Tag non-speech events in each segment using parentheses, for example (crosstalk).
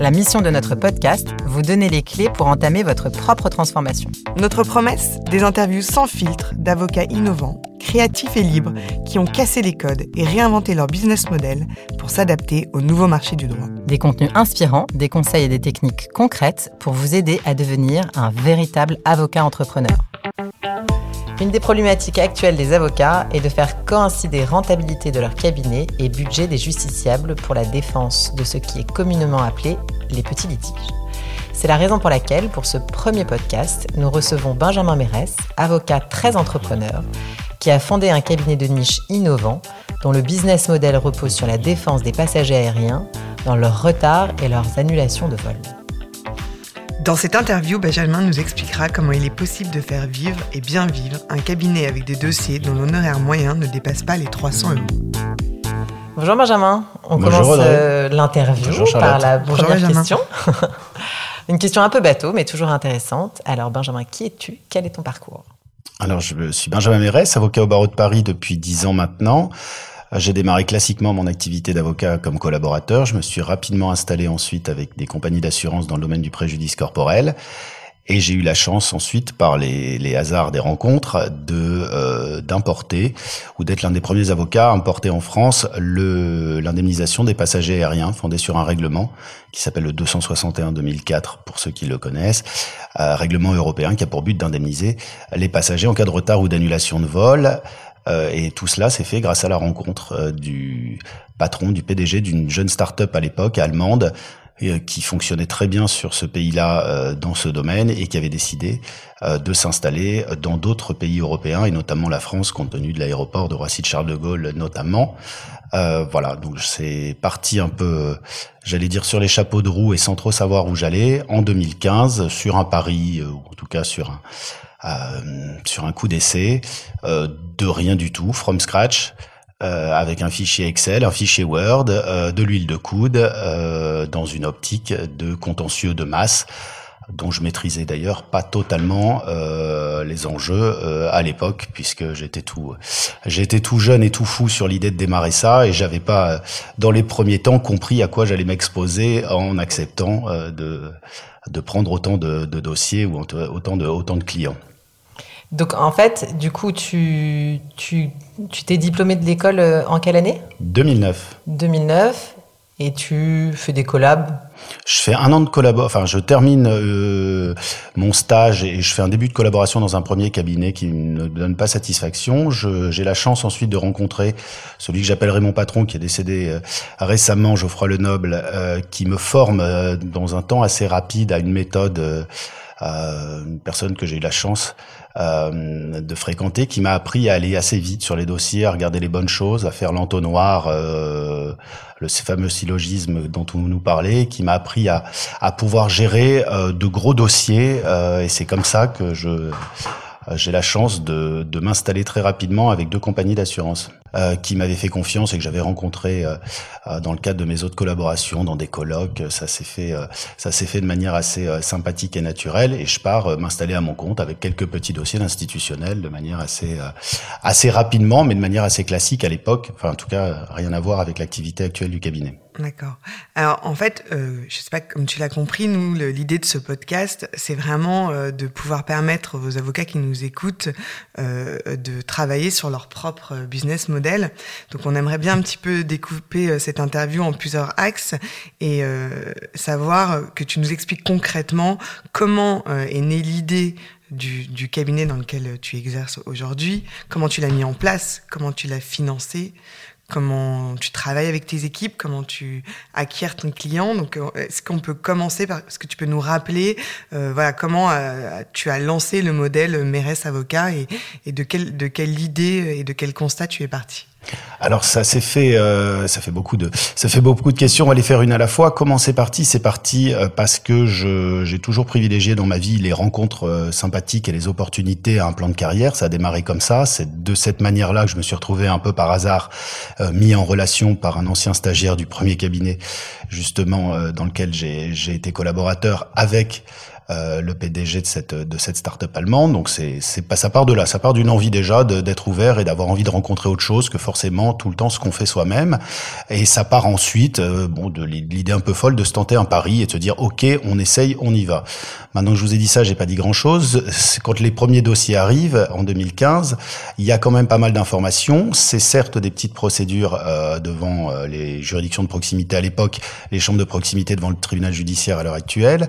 La mission de notre podcast, vous donner les clés pour entamer votre propre transformation. Notre promesse, des interviews sans filtre d'avocats innovants, créatifs et libres qui ont cassé les codes et réinventé leur business model pour s'adapter au nouveau marché du droit. Des contenus inspirants, des conseils et des techniques concrètes pour vous aider à devenir un véritable avocat entrepreneur. Une des problématiques actuelles des avocats est de faire coïncider rentabilité de leur cabinet et budget des justiciables pour la défense de ce qui est communément appelé les petits litiges. C'est la raison pour laquelle, pour ce premier podcast, nous recevons Benjamin Mérès, avocat très entrepreneur, qui a fondé un cabinet de niche innovant dont le business model repose sur la défense des passagers aériens dans leurs retards et leurs annulations de vol. Dans cette interview, Benjamin nous expliquera comment il est possible de faire vivre et bien vivre un cabinet avec des dossiers dont l'honoraire moyen ne dépasse pas les 300 euros. Bonjour Benjamin, on Bonjour commence euh, l'interview Bonjour par la Bonjour première Benjamin. question. (laughs) Une question un peu bateau, mais toujours intéressante. Alors Benjamin, qui es-tu? Quel est ton parcours? Alors, je suis Benjamin Mérès, avocat au barreau de Paris depuis dix ans maintenant. J'ai démarré classiquement mon activité d'avocat comme collaborateur. Je me suis rapidement installé ensuite avec des compagnies d'assurance dans le domaine du préjudice corporel. Et j'ai eu la chance ensuite, par les, les hasards des rencontres, de euh, d'importer ou d'être l'un des premiers avocats à importer en France le l'indemnisation des passagers aériens, fondé sur un règlement qui s'appelle le 261-2004 pour ceux qui le connaissent, euh, règlement européen qui a pour but d'indemniser les passagers en cas de retard ou d'annulation de vol. Euh, et tout cela s'est fait grâce à la rencontre euh, du patron, du PDG d'une jeune start-up à l'époque allemande euh, qui fonctionnait très bien sur ce pays-là dans ce domaine et qui avait décidé de s'installer dans d'autres pays européens et notamment la France compte tenu de l'aéroport de Roissy-Charles de Gaulle notamment. Voilà, donc c'est parti un peu, j'allais dire sur les chapeaux de roue et sans trop savoir où j'allais en 2015 sur un pari ou en tout cas sur un sur un coup d'essai euh, de rien du tout, from scratch, euh, avec un fichier Excel, un fichier Word, euh, de l'huile de coude, euh, dans une optique de contentieux de masse dont je maîtrisais d'ailleurs pas totalement euh, les enjeux euh, à l'époque puisque j'étais tout j'étais tout jeune et tout fou sur l'idée de démarrer ça et j'avais pas euh, dans les premiers temps compris à quoi j'allais m'exposer en acceptant euh, de de prendre autant de, de dossiers ou autant de autant de clients. Donc en fait, du coup, tu tu tu t'es diplômé de l'école euh, en quelle année? 2009. 2009 et tu fais des collabs? Je fais un an de collabo, enfin je termine euh, mon stage et je fais un début de collaboration dans un premier cabinet qui ne me donne pas satisfaction. Je- J'ai la chance ensuite de rencontrer celui que j'appellerai mon patron qui est décédé euh, récemment, Geoffroy Lenoble, euh, qui me forme euh, dans un temps assez rapide à une méthode, euh, euh, une personne que j'ai eu la chance euh, de fréquenter, qui m'a appris à aller assez vite sur les dossiers, à regarder les bonnes choses, à faire l'entonnoir, euh, le fameux syllogisme dont on nous parlait, qui m'a appris à, à pouvoir gérer euh, de gros dossiers. euh, et c'est comme ça que je j'ai la chance de, de m'installer très rapidement avec deux compagnies d'assurance euh, qui m'avaient fait confiance et que j'avais rencontré euh, euh, dans le cadre de mes autres collaborations, dans des colloques. Ça s'est fait, euh, ça s'est fait de manière assez euh, sympathique et naturelle. Et je pars euh, m'installer à mon compte avec quelques petits dossiers d'institutionnels de manière assez, euh, assez rapidement, mais de manière assez classique à l'époque. Enfin, en tout cas, euh, rien à voir avec l'activité actuelle du cabinet. D'accord. Alors en fait, euh, je sais pas comme tu l'as compris, nous l'idée de ce podcast, c'est vraiment euh, de pouvoir permettre aux avocats qui nous écoutent euh, de travailler sur leur propre business model. Donc on aimerait bien un petit peu découper euh, cette interview en plusieurs axes et euh, savoir que tu nous expliques concrètement comment euh, est née l'idée du, du cabinet dans lequel tu exerces aujourd'hui, comment tu l'as mis en place, comment tu l'as financé, comment tu travailles avec tes équipes, comment tu acquiers ton client. Donc, euh, est-ce qu'on peut commencer par, est-ce que tu peux nous rappeler, euh, voilà, comment euh, tu as lancé le modèle Mérès Avocat et, et de de quelle idée et de quel constat tu es parti? Alors ça s'est fait, euh, ça fait beaucoup de, ça fait beaucoup de questions. On va les faire une à la fois. Comment c'est parti? C'est parti euh, parce que je, j'ai toujours privilégié dans ma vie les rencontres euh, sympathiques et les opportunités à un plan de carrière. Ça a démarré comme ça. C'est de cette manière-là que je me suis retrouvé un peu par hasard mis en relation par un ancien stagiaire du premier cabinet, justement dans lequel j'ai, j'ai été collaborateur avec euh, le PDG de cette de cette start-up allemande. Donc c'est c'est pas ça part de là, ça part d'une envie déjà d'être ouvert et d'avoir envie de rencontrer autre chose que forcément tout le temps ce qu'on fait soi-même. Et ça part ensuite euh, bon de l'idée un peu folle de se tenter un pari et de se dire ok on essaye, on y va. Maintenant que je vous ai dit ça, j'ai pas dit grand-chose. Quand les premiers dossiers arrivent en 2015, il y a quand même pas mal d'informations. C'est certes des petites procédures euh, devant euh, les juridictions de proximité à l'époque, les chambres de proximité devant le tribunal judiciaire à l'heure actuelle.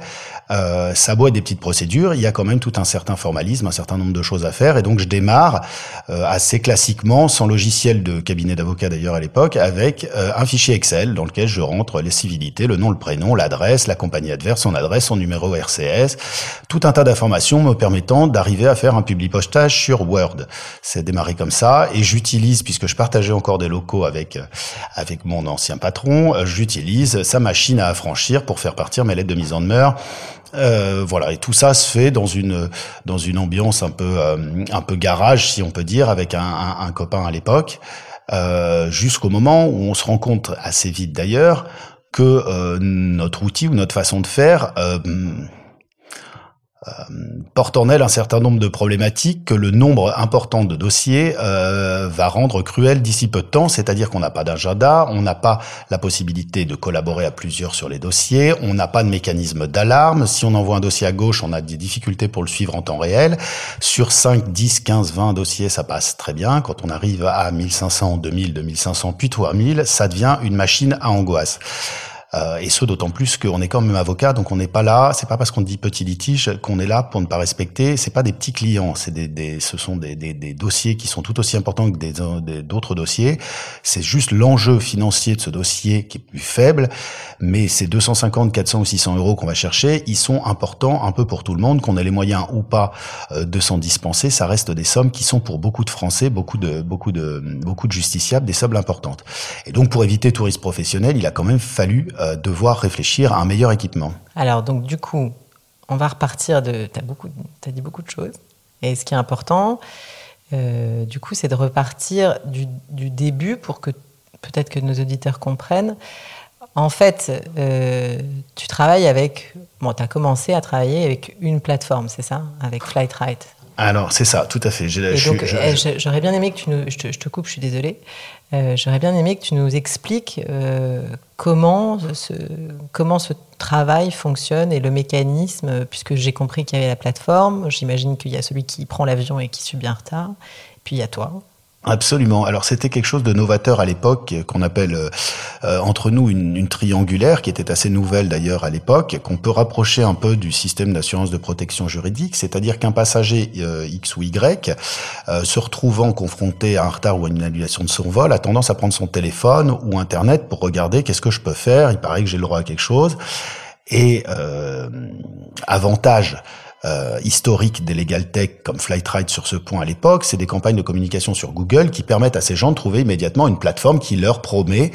Boit des petites procédures, il y a quand même tout un certain formalisme, un certain nombre de choses à faire, et donc je démarre euh, assez classiquement, sans logiciel de cabinet d'avocat d'ailleurs à l'époque, avec euh, un fichier Excel dans lequel je rentre les civilités, le nom, le prénom, l'adresse, la compagnie adverse, son adresse, son numéro RCS, tout un tas d'informations me permettant d'arriver à faire un public postage sur Word. C'est démarré comme ça, et j'utilise, puisque je partageais encore des locaux avec avec mon ancien patron, j'utilise sa machine à affranchir pour faire partir mes lettres de mise en demeure euh, voilà, et tout ça se fait dans une dans une ambiance un peu euh, un peu garage, si on peut dire, avec un, un, copain à l'époque, euh, jusqu'au moment où on se rend compte assez vite d'ailleurs que euh, notre outil ou notre façon de faire porte en elle un certain nombre de problématiques que le nombre important de dossiers euh, va rendre cruel d'ici peu de temps, c'est-à-dire qu'on n'a pas d'agenda, on n'a pas la possibilité de collaborer à plusieurs sur les dossiers, on n'a pas de mécanisme d'alarme, si on envoie un dossier à gauche, on a des difficultés pour le suivre en temps réel, sur 5, 10, 15, 20 dossiers, ça passe très bien, quand on arrive à 1500, 2000, 2500, puis 3000, ça devient une machine à angoisse. Euh, et ce d'autant plus qu'on est quand même avocat, donc on n'est pas là. C'est pas parce qu'on dit petit litige qu'on est là pour ne pas respecter. C'est pas des petits clients, c'est des, des, ce sont des, des, des, dossiers qui sont tout aussi importants que des d'autres dossiers. C'est juste l'enjeu financier de ce dossier qui est plus faible, mais ces 250, 400 ou 600 euros qu'on va chercher, ils sont importants un peu pour tout le monde, qu'on ait les moyens ou pas euh, de s'en dispenser. Ça reste des sommes qui sont pour beaucoup de Français, beaucoup de beaucoup de beaucoup de justiciables, des sommes importantes. Et donc pour éviter tout risque professionnel, il a quand même fallu euh, devoir réfléchir à un meilleur équipement. Alors, donc, du coup, on va repartir de. Tu as, as, dit beaucoup de choses. Et ce qui est important, euh, du coup, c'est de repartir du, début pour que peut-être que nos auditeurs comprennent. En fait, euh, tu travailles avec. Bon, tu as commencé à travailler avec une plateforme, c'est ça? Avec Flightright. Alors, c'est ça, tout à fait. Eh, j'aurais bien aimé que tu nous. Je te, je te coupe, je suis désolée. Euh, j'aurais bien aimé que tu nous expliques euh, comment, ce, comment ce travail fonctionne et le mécanisme, puisque j'ai compris qu'il y avait la plateforme, j'imagine qu'il y a celui qui prend l'avion et qui subit un retard, puis il y a toi. Absolument. Alors c'était quelque chose de novateur à l'époque qu'on appelle euh, euh, entre nous une, une, triangulaire qui était assez nouvelle d'ailleurs à l'époque, qu'on peut rapprocher un peu du système d'assurance de protection juridique, c'est-à-dire qu'un passager euh, X ou Y se retrouvant confronté à un retard ou à une annulation de son vol a tendance à prendre son téléphone ou internet pour regarder qu'est-ce que je peux faire. Il paraît que j'ai le droit à quelque chose. Et avantage euh, historiques des legal tech comme Flightride sur ce point à l'époque, c'est des campagnes de communication sur Google qui permettent à ces gens de trouver immédiatement une plateforme qui leur promet,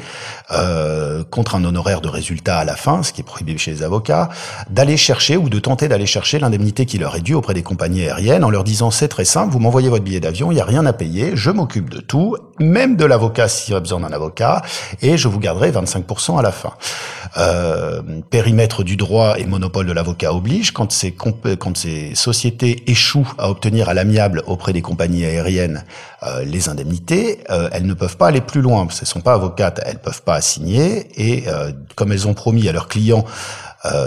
euh, contre un honoraire de résultat à la fin, ce qui est prohibé chez les avocats, d'aller chercher ou de tenter d'aller chercher l'indemnité qui leur est due auprès des compagnies aériennes en leur disant c'est très simple, vous m'envoyez votre billet d'avion, il n'y a rien à payer, je m'occupe de tout, même de l'avocat s'il y a besoin d'un avocat, et je vous garderai 25% à la fin. Euh, périmètre du droit et monopole de l'avocat oblige quand c'est quand ces sociétés échouent à obtenir à l'amiable auprès des compagnies aériennes euh, les indemnités, euh, elles ne peuvent pas aller plus loin. Ce ne sont pas avocates, elles peuvent pas assigner. Et euh, comme elles ont promis à leurs clients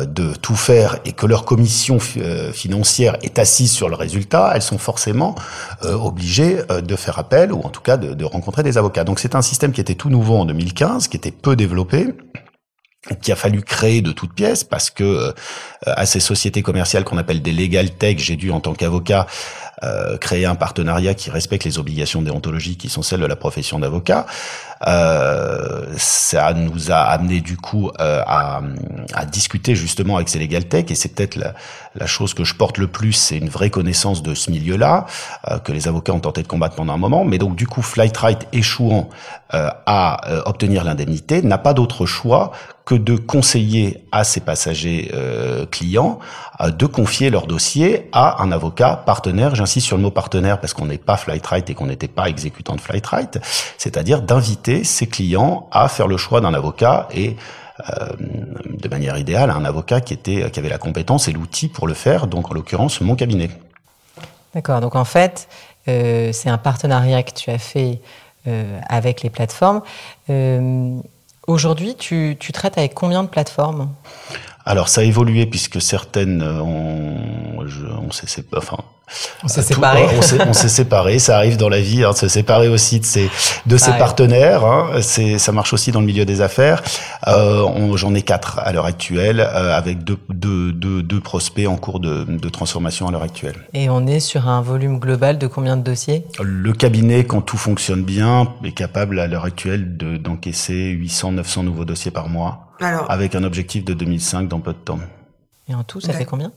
de tout faire et que leur commission financière est assise sur le résultat, elles sont forcément obligées de faire appel ou en tout cas de, de rencontrer des avocats. Donc c'est un système qui était tout nouveau en 2015, qui était peu développé qui a fallu créer de toutes pièces parce que euh, à ces sociétés commerciales qu'on appelle des legal tech, j'ai dû en tant qu'avocat euh, créer un partenariat qui respecte les obligations déontologiques qui sont celles de la profession d'avocat. Euh, ça nous a amené du coup euh, à, à, discuter justement avec ces legal tech et c'est peut-être la, la, chose que je porte le plus, c'est une vraie connaissance de ce milieu-là euh, que les avocats ont tenté de combattre pendant un moment. Mais donc du coup, Flightright échouant euh, à euh, obtenir l'indemnité n'a pas d'autre choix que de conseiller à ses passagers clients de confier leur dossier à un avocat partenaire. J'insiste sur le mot partenaire parce qu'on n'est pas Flightright et qu'on n'était pas exécutant de Flightright, c'est-à-dire d'inviter ses clients à faire le choix d'un avocat et euh, de manière idéale un avocat qui était qui avait la compétence et l'outil pour le faire, donc en l'occurrence mon cabinet. D'accord. Donc en fait, euh, c'est un partenariat que tu as fait euh, avec les plateformes. Aujourd'hui, tu, tu, traites avec combien de plateformes? Alors ça a évolué puisque certaines ont, on sait, enfin on s'est séparés. On s'est séparés. Ça arrive dans la vie hein, de se séparer aussi de ses de ses partenaires. Hein. C'est ça marche aussi dans le milieu des affaires. Euh, J'en ai quatre à l'heure actuelle, euh, avec deux, deux, deux, deux, prospects en cours de, de transformation à l'heure actuelle. Et on est sur un volume global de combien de dossiers? Le cabinet, quand tout fonctionne bien, est capable à l'heure actuelle d'encaisser 800-900 nouveaux dossiers par mois, Alors, avec un objectif de 2005 dans peu de temps. Et en tout, ça fait combien? euh,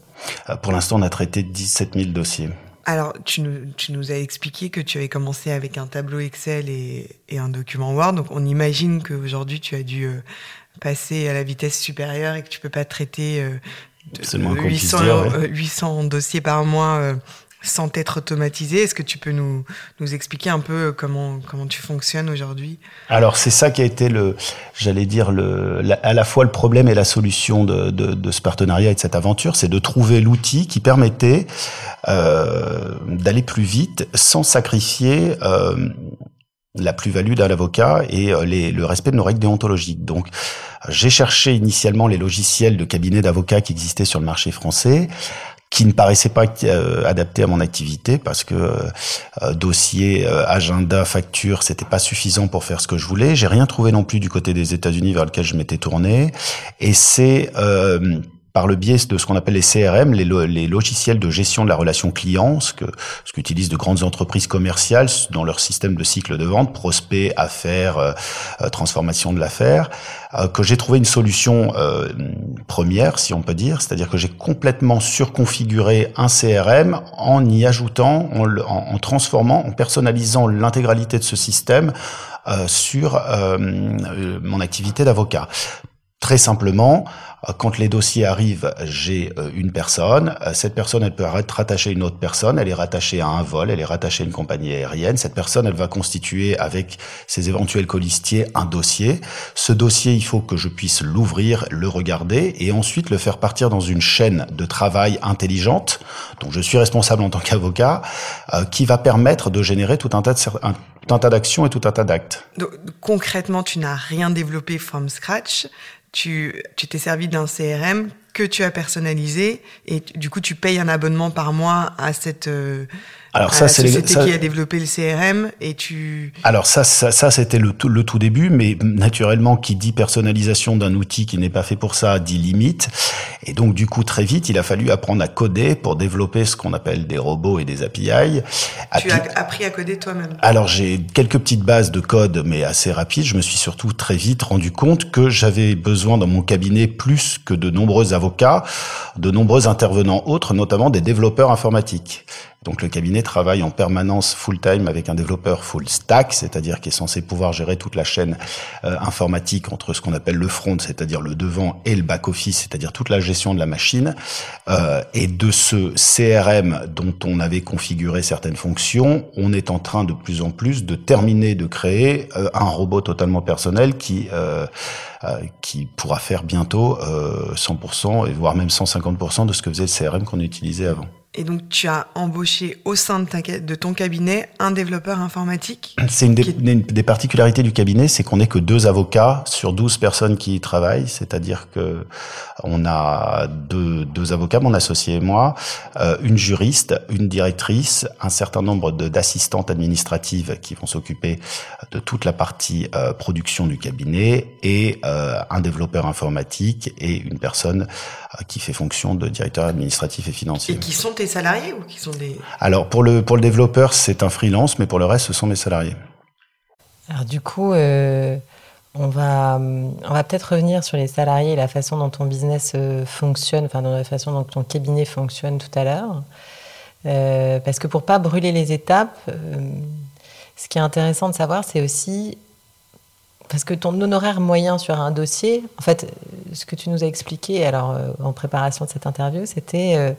Pour l'instant, on a traité 17 000 dossiers. Alors, tu nous, tu nous as expliqué que tu avais commencé avec un tableau Excel et, et un document Word. Donc, on imagine qu'aujourd'hui, tu as dû euh, passer à la vitesse supérieure et que tu peux pas traiter euh, 800, dire, 800 dossiers par mois euh, sans être automatisé. Est-ce que tu peux nous, nous expliquer un peu comment, comment tu fonctionnes aujourd'hui? Alors, c'est ça qui a été le, j'allais dire, le, à la fois le problème et la solution de, de, de ce partenariat et de cette aventure, c'est de trouver l'outil qui permettait euh, d'aller plus vite sans sacrifier euh, la plus-value d'un avocat et euh, le respect de nos règles déontologiques. Donc, j'ai cherché initialement les logiciels de cabinet d'avocats qui existaient sur le marché français qui ne paraissait pas euh, adapté à mon activité parce que euh, dossier, euh, agenda, facture, c'était pas suffisant pour faire ce que je voulais. J'ai rien trouvé non plus du côté des États-Unis vers lequel je m'étais tourné. Et c'est par le biais de ce qu'on appelle les CRM, les, logiciels de gestion de la relation client, ce que ce qu'utilisent de grandes entreprises commerciales dans leur système de cycle de vente, prospect, affaires, euh, euh, transformation de l'affaire, euh, que j'ai trouvé une solution première, si on peut dire, c'est-à-dire que j'ai complètement surconfiguré un CRM en y ajoutant, en, en transformant, en personnalisant l'intégralité de ce système sur mon activité d'avocat. Très simplement, quand les dossiers arrivent, j'ai euh, une personne. Euh, cette personne, elle peut être rattachée à une autre personne. Elle est rattachée à un vol. Elle est rattachée à une compagnie aérienne. Cette personne, elle va constituer avec ses éventuels colistiers un dossier. Ce dossier, il faut que je puisse l'ouvrir, le regarder et ensuite le faire partir dans une chaîne de travail intelligente, dont je suis responsable en tant qu'avocat, qui va permettre de générer tout un tas de un tas d'actions et tout un tas d'actes. Concrètement, tu n'as rien développé from scratch tu t'es servi d'un CRM que tu as personnalisé et du coup tu payes un abonnement par mois à cette euh, alors ça, c'est société qui a développé le CRM et tu. Alors ça, ça, ça c'était le tout, le tout début, mais naturellement, qui dit personnalisation d'un outil qui n'est pas fait pour ça, dit limite. Et donc du coup, très vite, il a fallu apprendre à coder pour développer ce qu'on appelle des robots et des API. Tu as appris à coder toi-même Alors j'ai quelques petites bases de code, mais assez rapides. Je me suis surtout très vite rendu compte que j'avais besoin dans mon cabinet plus que de nombreux avocats, de nombreux intervenants autres, notamment des développeurs informatiques. Donc le cabinet travaille en permanence full-time avec un développeur full stack, c'est-à-dire qui est censé pouvoir gérer toute la chaîne euh, informatique entre ce qu'on appelle le front, c'est-à-dire le devant, et le back-office, c'est-à-dire toute la gestion de la machine. Euh, et de ce CRM dont on avait configuré certaines fonctions, on est en train de plus en plus de terminer de créer euh, un robot totalement personnel qui qui pourra faire bientôt 100% et voire même 150% de ce que faisait le CRM qu'on utilisait avant. Et donc, tu as embauché au sein de, de ton cabinet un développeur informatique C'est une, des particularités du cabinet, c'est qu'on n'est que deux avocats sur 12 personnes qui y travaillent. C'est-à-dire que on a deux, deux avocats, mon associé et moi, euh, une juriste, une directrice, un certain nombre d'assistantes administratives qui vont s'occuper de toute la partie euh, production du cabinet et euh, un développeur informatique et une personne qui fait fonction de directeur administratif et financier. Et qui sont tes salariés ou qui sont des... Alors pour le, pour le développeur, c'est un freelance, mais pour le reste, ce sont mes salariés. Alors du coup, euh, on va, on va peut-être revenir sur les salariés et la façon dont ton business euh, fonctionne, enfin dans la façon dont ton cabinet fonctionne tout à l'heure. Euh, parce que pour pas brûler les étapes, ce qui est intéressant de savoir, c'est aussi parce que ton honoraire moyen sur un dossier, en fait, ce que tu nous as expliqué alors en préparation de cette interview, c'était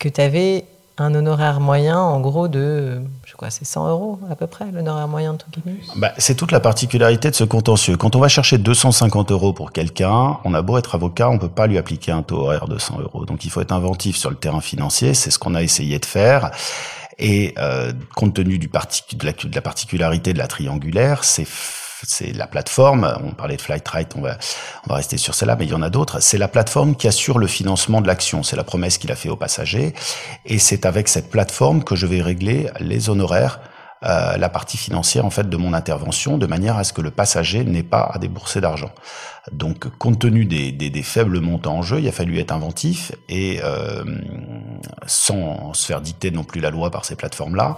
que tu avais un honoraire moyen, en gros, de, je crois, c'est 100 euros à peu près, l'honoraire moyen de ton cabinet bah, C'est toute la particularité de ce contentieux. Quand on va chercher 250 euros pour quelqu'un, on a beau être avocat, on peut pas lui appliquer un taux horaire de 100 euros. Donc il faut être inventif sur le terrain financier, c'est ce qu'on a essayé de faire. Et euh, compte tenu du de, la, de la particularité de la triangulaire, c'est c'est la plateforme. On parlait de Flightrite, on va, on va rester sur celle-là, mais il y en a d'autres. C'est la plateforme qui assure le financement de l'action. C'est la promesse qu'il a fait aux passagers. Et c'est avec cette plateforme que je vais régler les honoraires euh, la partie financière en fait de mon intervention de manière à ce que le passager n'ait pas à débourser d'argent. Donc compte tenu des, des, des, faibles montants en jeu, il a fallu être inventif et euh, sans se faire dicter non plus la loi par ces plateformes-là,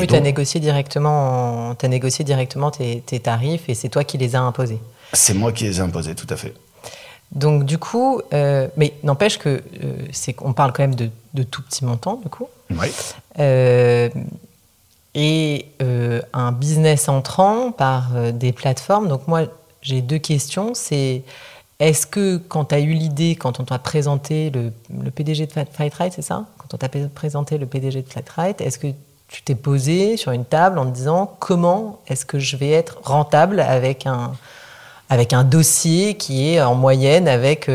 oui, tu as négocié directement, as négocié directement tes, tarifs et c'est toi qui les as imposés. C'est moi qui les ai imposés, tout à fait. Donc du coup, euh, mais n'empêche que euh, c'est qu'on parle quand même de, de, tout petits montants, du coup. Oui. Euh, et un business entrant par des plateformes. Donc moi, j'ai deux questions. C'est est-ce que quand tu as eu l'idée, quand on t'a présenté le, le, PDG de Flightride, c'est ça? Quand on t'a présenté le PDG de Flightride, est-ce que tu t'es posé sur une table en te disant comment est-ce que je vais être rentable avec un, avec un dossier qui est en moyenne avec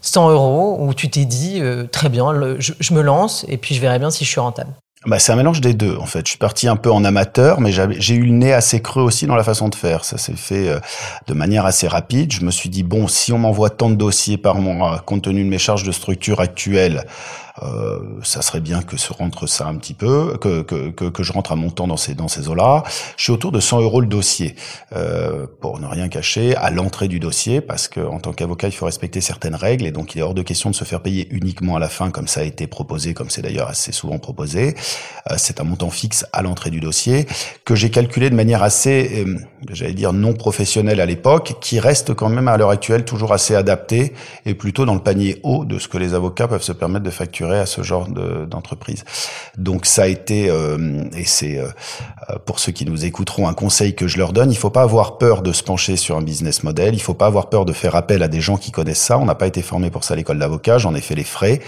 100 euh, euros, où tu t'es dit euh, très bien, je, je, me lance et puis je verrai bien si je suis rentable? Bah, c'est un mélange des deux en fait. Je suis parti un peu en amateur, mais j'ai eu le nez assez creux aussi dans la façon de faire. Ça s'est fait euh, de manière assez rapide. Je me suis dit bon, si on m'envoie tant de dossiers par mois, compte tenu de mes charges de structure actuelles, euh, ça serait bien que se rentre ça un petit peu, que, que, que, que je rentre à mon temps dans ces, dans ces eaux-là. Je suis autour de 100 euros le dossier, euh, pour ne rien cacher, à l'entrée du dossier, parce que en tant qu'avocat, il faut respecter certaines règles, et donc il est hors de question de se faire payer uniquement à la fin, comme ça a été proposé, comme c'est d'ailleurs assez souvent proposé. Euh, c'est un montant fixe à l'entrée du dossier, que j'ai calculé de manière assez, euh, j'allais dire, non professionnelle à l'époque, qui reste quand même à l'heure actuelle toujours assez adapté, et plutôt dans le panier haut de ce que les avocats peuvent se permettre de facturer à ce genre d'entreprise. Donc ça a été, euh, et c'est euh, pour ceux qui nous écouteront un conseil que je leur donne, il faut pas avoir peur de se pencher sur un business model, il faut pas avoir peur de faire appel à des gens qui connaissent ça. On n'a pas été formé pour ça à l'école d'avocat, j'en ai fait les frais.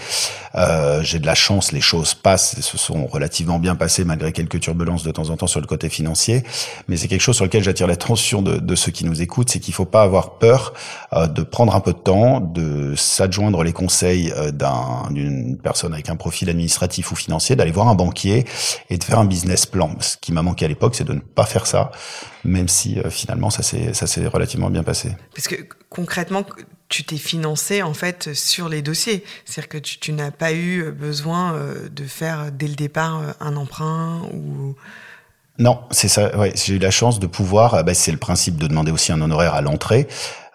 Euh, J'ai de la chance, les choses passent, se sont relativement bien passées malgré quelques turbulences de temps en temps sur le côté financier. Mais c'est quelque chose sur lequel j'attire l'attention de, de, ceux qui nous écoutent, c'est qu'il faut pas avoir peur euh, de prendre un peu de temps, de s'adjoindre les conseils euh, d'une personne avec un profil administratif ou financier, d'aller voir un banquier et de faire un business plan. Ce qui m'a manqué à l'époque, c'est de ne pas faire ça, même si euh, finalement ça s'est ça s'est relativement bien passé. Parce que concrètement, tu t'es financé en fait sur les dossiers, c'est-à-dire que tu, tu n'as pas eu besoin euh, de faire dès le départ euh, un emprunt ou non, c'est ça. Ouais, j'ai eu la chance de pouvoir. Bah, c'est le principe de demander aussi un honoraire à l'entrée.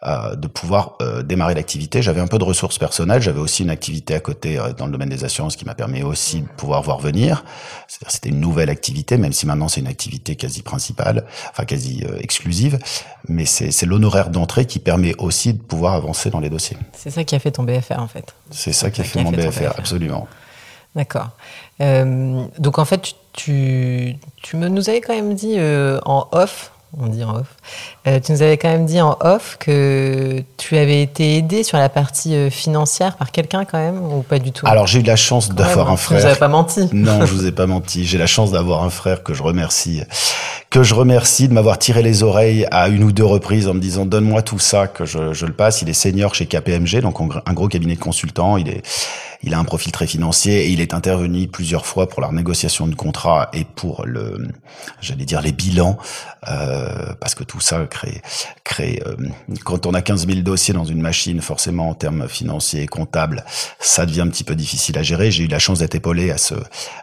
Euh, de pouvoir euh, démarrer l'activité. J'avais un peu de ressources personnelles, j'avais aussi une activité à côté euh, dans le domaine des assurances qui m'a permis aussi de pouvoir voir venir. C'était une nouvelle activité, même si maintenant c'est une activité quasi principale, enfin quasi exclusive, mais c'est l'honoraire d'entrée qui permet aussi de pouvoir avancer dans les dossiers. C'est ça qui a fait ton BFR en fait. C'est ça, qui a fait, mon BFR, absolument. D'accord. donc en fait, tu, tu, me, nous avais quand même dit en off on dit en off. Euh, tu nous avais quand même dit en off que tu avais été aidé sur la partie euh, financière par quelqu'un quand même, ou pas du tout? Alors j'ai eu la chance d'avoir un frère. Vous n'avez pas menti. (laughs) Non, je vous ai pas menti. J'ai la chance d'avoir un frère que je remercie, que je remercie de m'avoir tiré les oreilles à une ou deux reprises en me disant donne-moi tout ça que je, je, le passe. Il est senior chez KPMG, donc un gros cabinet de consultants. Il est il a un profil très financier et il est intervenu plusieurs fois pour la négociation de contrat et pour le, j'allais dire les bilans, euh, parce que tout ça crée. Euh, quand on a 15 000 dossiers dans une machine, forcément en termes financiers et comptables, ça devient un petit peu difficile à gérer. J'ai eu la chance d'être épaulé à ce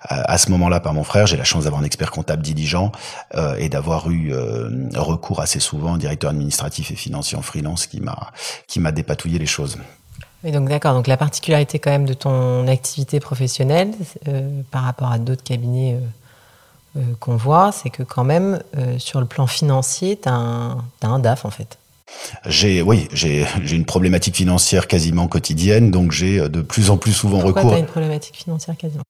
à, ce moment-là par mon frère. J'ai la chance d'avoir un expert comptable diligent euh, et d'avoir eu euh, recours assez souvent au directeur administratif et financier en freelance qui m'a qui m'a dépatouillé les choses donc d'accord. Donc la particularité quand même de ton activité professionnelle par rapport à d'autres cabinets qu'on voit, c'est que quand même, sur le plan financier, tu as, un DAF en fait. J'ai, oui, j'ai une problématique financière quasiment quotidienne, donc j'ai de plus en plus souvent Pourquoi recours. As une problématique financière quasiment?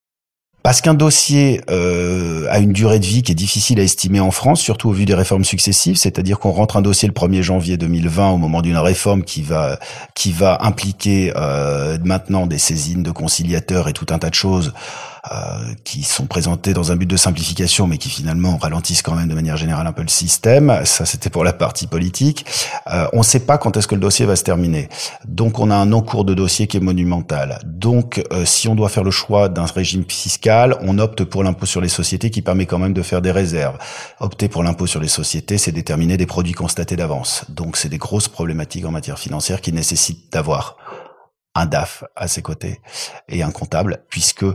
Parce qu'un dossier euh, a une durée de vie qui est difficile à estimer en France, surtout au vu des réformes successives, c'est-à-dire qu'on rentre un dossier le 1er janvier 2020 au moment d'une réforme qui va qui va impliquer euh, maintenant des saisines de conciliateurs et tout un tas de choses euh, qui sont présentés dans un but de simplification, mais qui finalement ralentissent quand même de manière générale un peu le système. Ça, c'était pour la partie politique. Euh, on ne sait pas quand est-ce que le dossier va se terminer. Donc, on a un encours de dossier qui est monumental. Donc, euh, si on doit faire le choix d'un régime fiscal, on opte pour l'impôt sur les sociétés qui permet quand même de faire des réserves. Opter pour l'impôt sur les sociétés, c'est déterminer des produits constatés d'avance. Donc, c'est des grosses problématiques en matière financière qui nécessitent d'avoir un DAF à ses côtés et un comptable, puisque euh,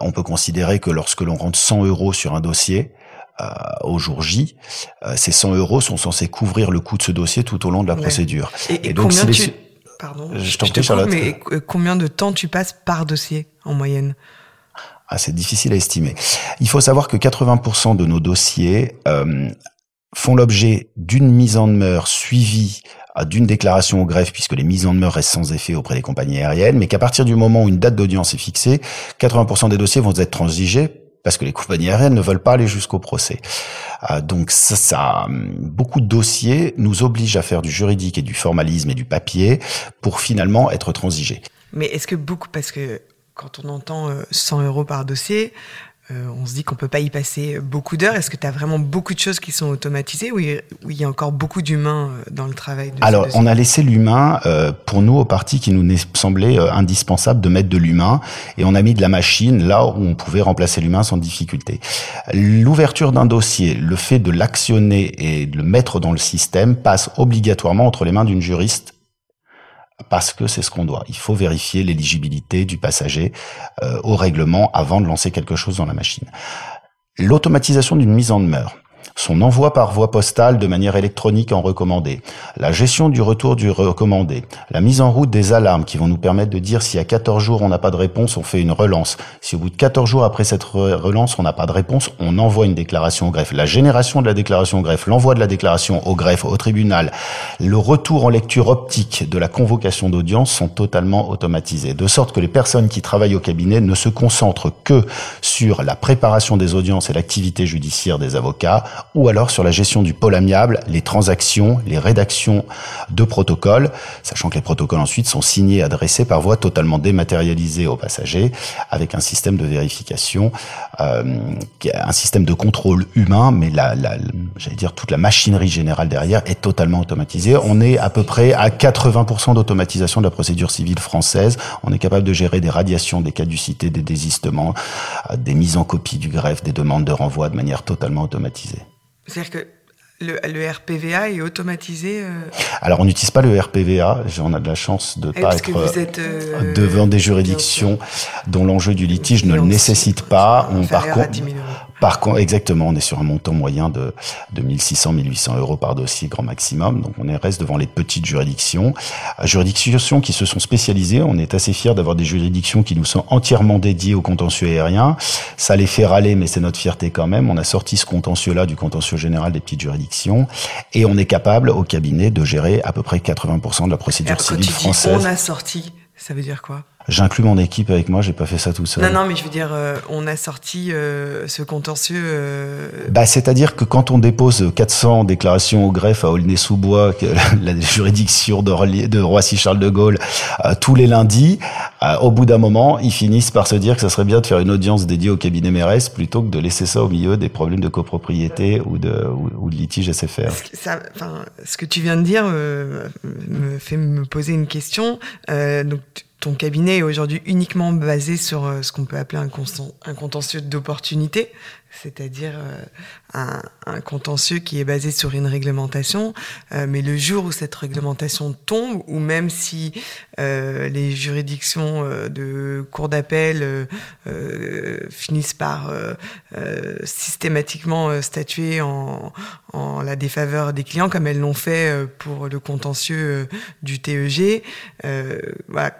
on peut considérer que lorsque l'on rentre 100 euros sur un dossier, euh, au jour J, euh, ces 100 euros sont censés couvrir le coût de ce dossier tout au long de la procédure. Et, donc, combien tu... Pardon, je, t'en prie, Charlotte. Mais combien de temps tu passes par dossier en moyenne? Ah, C'est difficile à estimer. Il faut savoir que 80% de nos dossiers font l'objet d'une mise en demeure suivie d'une déclaration au greffe, puisque les mises en demeure restent sans effet auprès des compagnies aériennes, mais qu'à partir du moment où une date d'audience est fixée, 80% des dossiers vont être transigés parce que les compagnies aériennes ne veulent pas aller jusqu'au procès. Euh, donc ça, ça, beaucoup de dossiers nous obligent à faire du juridique et du formalisme et du papier pour finalement être transigés. Mais est-ce que beaucoup, parce que quand on entend 100 euh, euros par dossier, euh, on se dit qu'on peut pas y passer beaucoup d'heures. Est-ce que tu as vraiment beaucoup de choses qui sont automatisées ou il y a encore beaucoup d'humains euh, dans le travail Alors, on a laissé l'humain euh, pour nous au parti qui nous semblait indispensable de mettre de l'humain et on a mis de la machine là où on pouvait remplacer l'humain sans difficulté. L'ouverture d'un dossier, le fait de l'actionner et de le mettre dans le système passe obligatoirement entre les mains d'une juriste parce que c'est ce qu'on doit. Il faut vérifier l'éligibilité du passager euh, au règlement avant de lancer quelque chose dans la machine. L'automatisation d'une mise en demeure son envoi par voie postale de manière électronique en recommandé, la gestion du retour du recommandé, la mise en route des alarmes qui vont nous permettre de dire si à 14 jours on n'a pas de réponse, on fait une relance. Si au bout de 14 jours après cette relance on n'a pas de réponse, on envoie une déclaration au greffe. La génération de la déclaration au greffe, l'envoi de la déclaration au greffe, au tribunal, le retour en lecture optique de la convocation d'audience sont totalement automatisés. De sorte que les personnes qui travaillent au cabinet ne se concentrent que sur la préparation des audiences et l'activité judiciaire des avocats ou alors sur la gestion du pôle amiable, les transactions, les rédactions de protocoles, sachant que les protocoles ensuite sont signés adressés par voie totalement dématérialisée aux passagers, avec un système de vérification, euh, un système de contrôle humain, mais la, la j'allais dire toute la machinerie générale derrière est totalement automatisée. On est à peu près à 80% d'automatisation de la procédure civile française. On est capable de gérer des radiations, des caducités, des désistements, euh, des mises en copie du greffe, des demandes de renvoi de manière totalement automatisée. C'est-à-dire que le, le, RPVA est automatisé euh Alors, on n'utilise pas le RPVA. On a de la chance de ne pas être euh, devant des juridictions dont l'enjeu du litige ne le nécessite pas. On, par contre, par contre, exactement, on est sur un montant moyen de, de 1600, 1800 euros par dossier grand maximum. Donc, on reste devant les petites juridictions. Euh, juridictions qui se sont spécialisées. On est assez fiers d'avoir des juridictions qui nous sont entièrement dédiées au contentieux aérien. Ça les fait râler, mais c'est notre fierté quand même. On a sorti ce contentieux-là du contentieux général des petites juridictions. Et on est capable, au cabinet, de gérer à peu près 80% de la procédure civile française. on a sorti, ça veut dire quoi? J'inclus mon équipe avec moi, j'ai pas fait ça tout seul. Non, non, mais je veux dire, euh, on a sorti euh, ce contentieux. Euh... Bah, c'est-à-dire que quand on dépose 400 déclarations au greffe à Aulnay-sous-Bois, (laughs) la juridiction de, Roissy-Charles de Gaulle, euh, tous les lundis, au bout d'un moment, ils finissent par se dire que ça serait bien de faire une audience dédiée au cabinet Mérès plutôt que de laisser ça au milieu des problèmes de copropriété ou de, ou, de litige SFR. Ça, ce que tu viens de dire me fait me poser une question. donc, ton cabinet est aujourd'hui uniquement basé sur euh, ce qu'on peut appeler un, un contentieux d'opportunité, c'est-à-dire euh, un, contentieux qui est basé sur une réglementation, euh, mais le jour où cette réglementation tombe, ou même si euh, les juridictions de cour d'appel finissent par systématiquement statuer en, la défaveur des clients, comme elles l'ont fait pour le contentieux du TEG,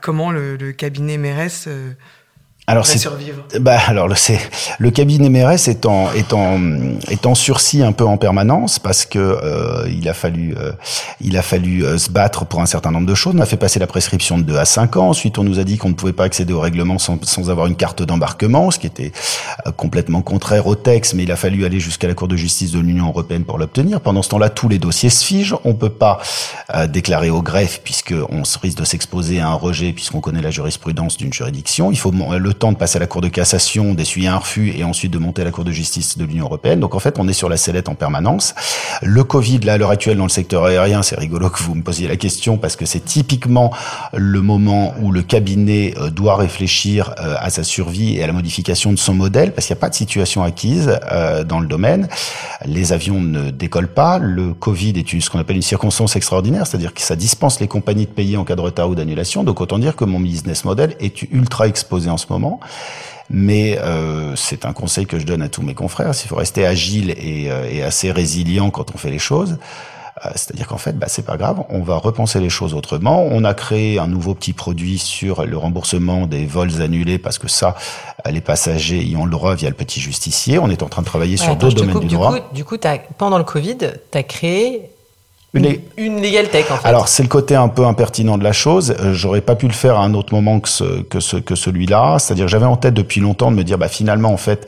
comment le, cabinet Mérès alors c'est bah alors le c'est le cabinet Mérès est en est en est en sursis un peu en permanence parce que euh, il a fallu euh, il a fallu euh, se battre pour un certain nombre de choses. On a fait passer la prescription de 2 à 5 ans. Ensuite, on nous a dit qu'on ne pouvait pas accéder au règlement sans, sans avoir une carte d'embarquement, ce qui était complètement contraire au texte, mais il a fallu aller jusqu'à la Cour de justice de l'Union européenne pour l'obtenir. Pendant ce temps-là, tous les dossiers se figent. On peut pas déclarer au greffe puisque on risque de s'exposer à un rejet puisqu'on connaît la jurisprudence d'une juridiction. Il faut le temps de passer à la Cour de cassation, d'essuyer un refus et ensuite de monter à la Cour de justice de l'Union européenne. Donc en fait, on est sur la sellette en permanence. Le Covid, là, à l'heure actuelle, dans le secteur aérien, c'est rigolo que vous me posiez la question parce que c'est typiquement le moment où le cabinet euh, doit réfléchir euh, à sa survie et à la modification de son modèle parce qu'il n'y a pas de situation acquise euh, dans le domaine. Les avions ne décollent pas. Le Covid est ce qu'on appelle une circonstance extraordinaire, c'est-à-dire que ça dispense les compagnies de payer en cas de retard ou d'annulation. Donc autant dire que mon business model est ultra exposé en ce moment. Mais euh, c'est un conseil que je donne à tous mes confrères. S'il faut rester agile et, euh, et, assez résilient quand on fait les choses. Euh, c'est-à-dire qu'en fait, bah, c'est pas grave, on va repenser les choses autrement. On a créé un nouveau petit produit sur le remboursement des vols annulés parce que ça, les passagers y ont le droit via le petit justicier. On est en train de travailler sur d'autres domaines du, du droit. Coup, du coup, as, pendant le Covid, tu as créé une, une legal tech en fait. Alors c'est le côté un peu impertinent de la chose. Euh, j'aurais pas pu le faire à un autre moment que ce, que ce que celui-là. C'est-à-dire j'avais en tête depuis longtemps de me dire bah finalement en fait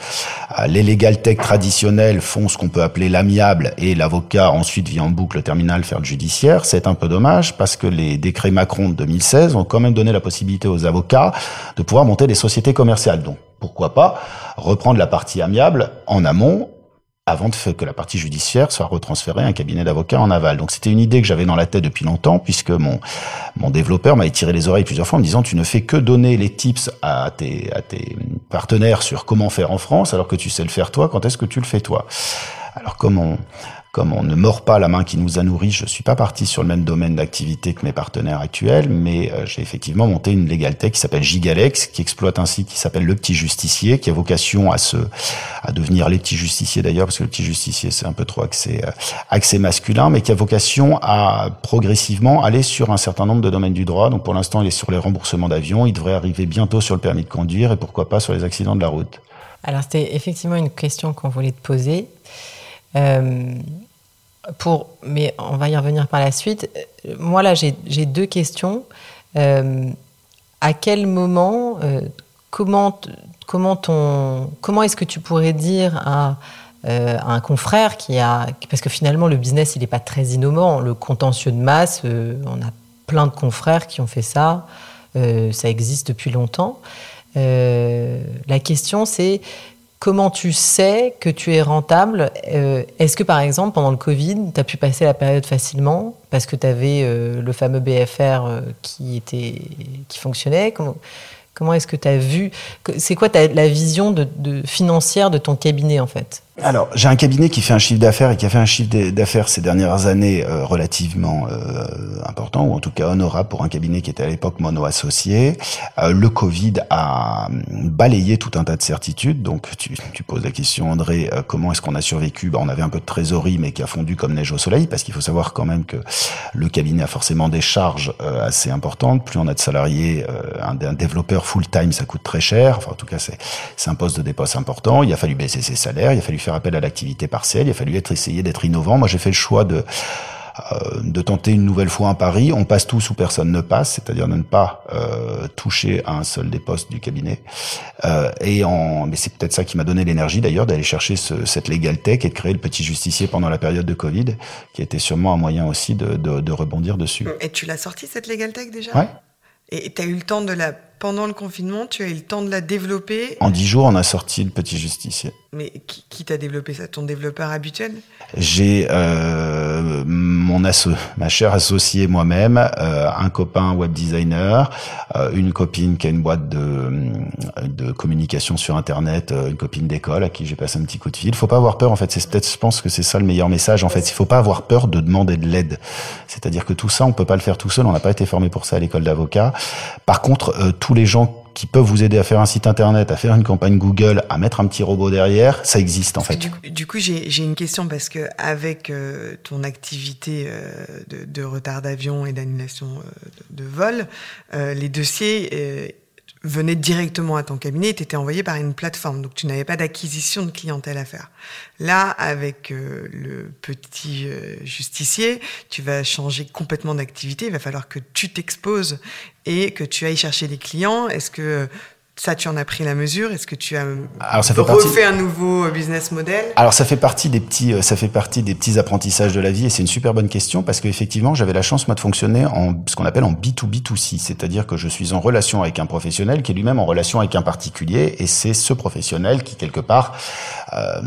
euh, les legal tech traditionnels font ce qu'on peut appeler l'amiable et l'avocat ensuite vient en boucle terminal faire le judiciaire. C'est un peu dommage parce que les décrets Macron de 2016 ont quand même donné la possibilité aux avocats de pouvoir monter des sociétés commerciales. Donc pourquoi pas reprendre la partie amiable en amont avant de que la partie judiciaire soit retransférée à un cabinet d'avocats en aval. Donc c'était une idée que j'avais dans la tête depuis longtemps, puisque mon mon développeur m'a tiré les oreilles plusieurs fois en me disant tu ne fais que donner les tips à tes à tes partenaires sur comment faire en France, alors que tu sais le faire toi. Quand est-ce que tu le fais toi? Alors comment comme on ne mord pas la main qui nous a nourris, je suis pas parti sur le même domaine d'activité que mes partenaires actuels, mais euh, j'ai effectivement monté une legal tech qui s'appelle Gigalex, qui exploite un site qui s'appelle Le Petit Justicier, qui a vocation à se, à devenir les petits justiciers d'ailleurs, parce que le petit justicier c'est un peu trop axé, euh, axé masculin, mais qui a vocation à progressivement aller sur un certain nombre de domaines du droit. Donc pour l'instant, il est sur les remboursements d'avions, il devrait arriver bientôt sur le permis de conduire et pourquoi pas sur les accidents de la route. Alors c'était effectivement une question qu'on voulait te poser. Euh, mais on va y revenir par la suite. Moi, là, j'ai deux questions. Euh, à quel moment, euh, comment, comment, est-ce que tu pourrais dire à, euh, un confrère qui a. Parce que finalement, le business, il n'est pas très innovant. Le contentieux de masse, on a plein de confrères qui ont fait ça. ça existe depuis longtemps. la question, c'est Comment tu sais que tu es rentable euh, Est-ce que par exemple pendant le Covid, tu as pu passer la période facilement parce que tu avais euh, le fameux BFR euh, qui, était, qui fonctionnait? Comment, comment est-ce que tu as vu C'est quoi la vision de, financière de ton cabinet en fait? Alors, j'ai un cabinet qui fait un chiffre d'affaires et qui a fait un chiffre d'affaires ces dernières années euh, relativement euh, important, ou en tout cas honorable pour un cabinet qui était à l'époque mono-associé. Euh, le Covid a balayé tout un tas de certitudes. Donc, tu, tu poses la question, André, euh, comment est-ce qu'on a survécu? Bah, On avait un peu de trésorerie, mais qui a fondu comme neige au soleil, parce qu'il faut savoir quand même que le cabinet a forcément des charges assez importantes. Plus on a de salariés, un, un, développeur full-time, ça coûte très cher. Enfin, en tout cas, c'est un poste de dépense important. Il a fallu baisser ses salaires, il a fallu faire appel à l'activité partielle. Il a fallu être essayer d'être innovant. Moi, j'ai fait le choix de euh, de tenter une nouvelle fois un pari. On passe tous ou personne ne passe, c'est-à-dire de ne pas euh, toucher à un seul des postes du cabinet. Euh, et en, mais c'est peut-être ça qui m'a donné l'énergie d'ailleurs d'aller chercher ce, cette legal tech et de créer le petit justicier pendant la période de Covid, qui était sûrement un moyen aussi de, de, de rebondir dessus. Et tu l'as sorti cette legal tech déjà? Ouais. Et tu as eu le temps de la pendant le confinement, tu as eu le temps de la développer. En dix jours, on a sorti le petit justicier. Mais qui, qui t'a développé ça? Ton développeur habituel? J'ai euh, mon asso ma chère associée moi-même, euh, un copain web designer, euh, une copine qui a une boîte de, de communication sur Internet, une copine d'école à qui j'ai passé un petit coup de fil. Il faut pas avoir peur, en fait. C'est peut-être, je pense que c'est ça le meilleur message. En fait, il faut pas avoir peur de demander de l'aide. C'est-à-dire que tout ça, on peut pas le faire tout seul. On n'a pas été formé pour ça à l'école d'avocat. Par contre, euh, tous les gens qui peuvent vous aider à faire un site internet, à faire une campagne Google, à mettre un petit robot derrière, ça existe en fait. Du, du coup, j'ai une question parce que avec euh, ton activité euh, de, de, retard d'avion et d'annulation euh, de, de, vol, les dossiers venait directement à ton cabinet et t'étais envoyé par une plateforme. Donc tu n'avais pas d'acquisition de clientèle à faire. Là, avec euh, le petit euh, justicier, tu vas changer complètement d'activité. Il va falloir que tu t'exposes et que tu ailles chercher des clients. Est-ce que ça, tu en as pris la mesure Est-ce que tu as Alors, ça fait refait un nouveau business model? Alors, ça fait partie des petits, euh, ça fait partie des petits apprentissages de la vie, et c'est une super bonne question parce qu'effectivement, j'avais la chance moi de fonctionner en ce qu'on appelle en B2B2C, c'est-à-dire que je suis en relation avec un professionnel qui est lui-même en relation avec un particulier, et c'est ce professionnel qui quelque part euh,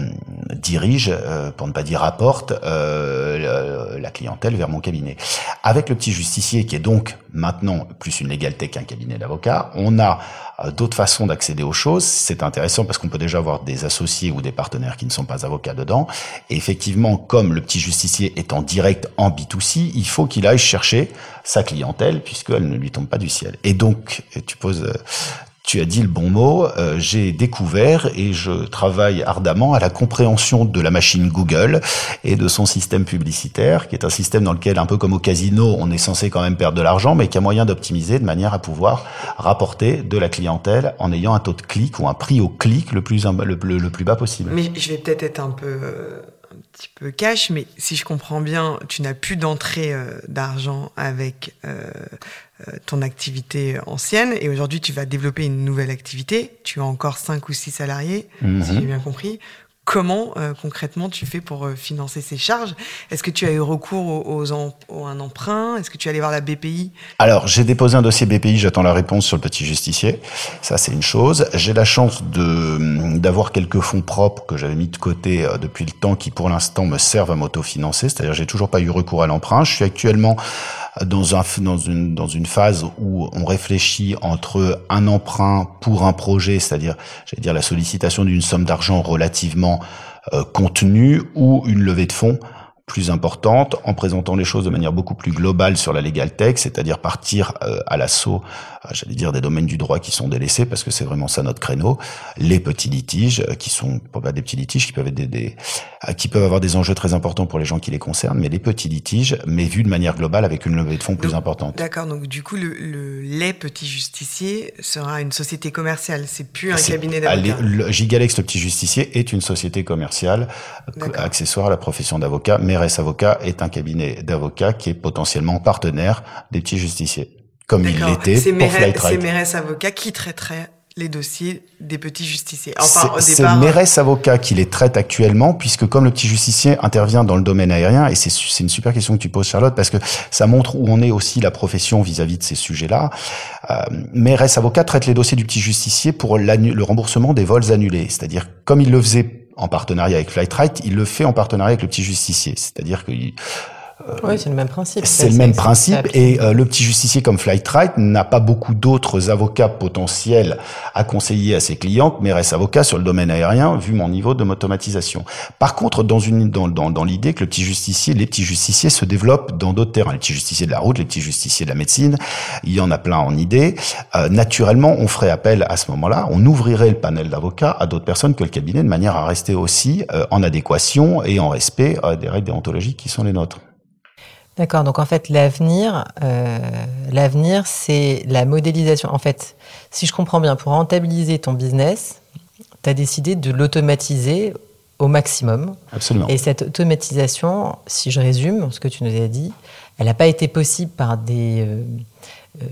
dirige, euh, pour ne pas dire apporte, euh, la clientèle vers mon cabinet. Avec le petit justicier qui est donc maintenant plus une légalité qu'un cabinet d'avocat, on a euh, d'autres façons d'accéder aux choses. C'est intéressant parce qu'on peut déjà avoir des associés ou des partenaires qui ne sont pas avocats dedans. Et effectivement, comme le petit justicier est en direct en B2C, il faut qu'il aille chercher sa clientèle puisqu'elle ne lui tombe pas du ciel. Et donc, tu poses euh, tu as dit le bon mot, euh, j'ai découvert et je travaille ardemment à la compréhension de la machine Google et de son système publicitaire, qui est un système dans lequel, un peu comme au casino, on est censé quand même perdre de l'argent, mais qui a moyen d'optimiser de manière à pouvoir rapporter de la clientèle en ayant un taux de clic ou un prix au clic le plus, le, plus bas possible. Mais je vais peut-être être un peu... Euh, un petit peu cash, mais si je comprends bien, tu n'as plus d'entrée euh, d'argent avec euh, ton activité ancienne et aujourd'hui tu vas développer une nouvelle activité. Tu as encore cinq ou six salariés, si mhm. j'ai bien compris comment euh, concrètement tu fais pour euh, financer ces charges? Est-ce que tu as eu recours aux, aux, un emprunt? Est-ce que tu es allé voir la BPI Alors, j'ai déposé un dossier BPI, j'attends la réponse sur le petit justicier. Ça, c'est une chose. J'ai la chance de d'avoir quelques fonds propres que j'avais mis de côté euh, depuis le temps qui, pour l'instant, me servent à m'autofinancer. C'est-à-dire, j'ai toujours pas eu recours à l'emprunt. Je suis actuellement dans, un, dans, une, dans une phase où on réfléchit entre un emprunt pour un projet, c'est-à-dire, j'allais dire, la sollicitation d'une somme d'argent relativement euh, contenue ou une levée de fonds plus importante en présentant les choses de manière beaucoup plus globale sur la legal tech, c'est-à-dire partir euh, à l'assaut, euh, j'allais dire des domaines du droit qui sont délaissés parce que c'est vraiment ça notre créneau, les petits litiges euh, qui sont pas des petits litiges qui peuvent être des, des, qui peuvent avoir des enjeux très importants pour les gens qui les concernent, mais les petits litiges, mais vus de manière globale avec une levée de fonds plus importante. D'accord, donc du coup le, le les petits justiciers sera une société commerciale, c'est plus un cabinet d'avocat. Le Gigalex le petit justicier est une société commerciale accessoire à la profession d'avocat, mais RS Avocat est un cabinet d'avocats qui est potentiellement partenaire des petits justiciers, comme il l'était pour Flightride. C'est Mérès Avocat qui traiterait les dossiers des petits justiciers. Enfin, c'est Mérès Avocat qui les traite actuellement, puisque comme le petit justicier intervient dans le domaine aérien, et c'est une super question que tu poses, Charlotte, parce que ça montre où on est aussi la profession vis-à-vis de ces sujets-là. Euh, Mérès Avocat traite les dossiers du petit justicier pour le remboursement des vols annulés. C'est-à-dire, comme il le faisait en partenariat avec Flightright, il le fait en partenariat avec le petit justicier. C'est-à-dire que oui, c'est le même principe. C'est le même principe. Et euh, le petit justicier comme Flightright n'a pas beaucoup d'autres avocats potentiels à conseiller à ses clients mais reste avocat sur le domaine aérien, vu mon niveau de automatisation. Par contre, dans, une, dans, dans, dans l'idée que le petit justicier, les petits justiciers se développent dans d'autres terrains. Les petits justiciers de la route, les petits justiciers de la médecine, il y en a plein en idée. Euh, naturellement, on ferait appel à ce moment-là, on ouvrirait le panel d'avocats à d'autres personnes que le cabinet de manière à rester aussi en adéquation et en respect des règles déontologiques qui sont les nôtres. D'accord, donc en fait, l'avenir, euh, l'avenir, c'est la modélisation. En fait, si je comprends bien, pour rentabiliser ton business, tu as décidé de l'automatiser au maximum. Absolument. Et cette automatisation, si je résume ce que tu nous as dit, elle n'a pas été possible par des, euh, euh,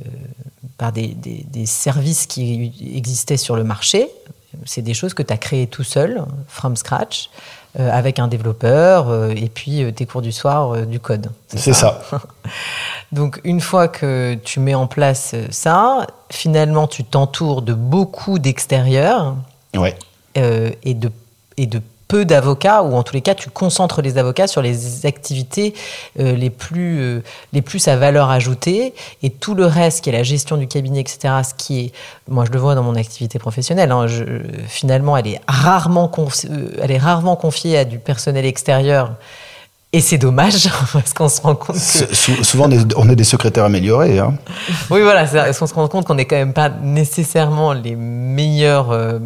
par des, des, services qui existaient sur le marché. C'est des choses que tu as créées tout seul, from scratch. Euh, avec un développeur euh, et puis euh, tes cours du soir du code. C'est ça. (laughs) Donc une fois que tu mets en place ça, finalement tu t'entoures de beaucoup d'extérieurs ouais. et, de, et de peu d'avocats, ou en tous les cas, tu concentres les avocats sur les activités euh, les, plus, euh, les plus à valeur ajoutée, et tout le reste, qui est la gestion du cabinet, etc., ce qui est, moi je le vois dans mon activité professionnelle, hein, je, finalement, elle est, rarement euh, elle est rarement confiée à du personnel extérieur et c'est dommage, (laughs) parce qu'on se rend compte que... Souvent, on est des secrétaires améliorés. Hein. Oui, voilà, parce qu'on se rend compte qu'on n'est quand même pas nécessairement les meilleurs, euh,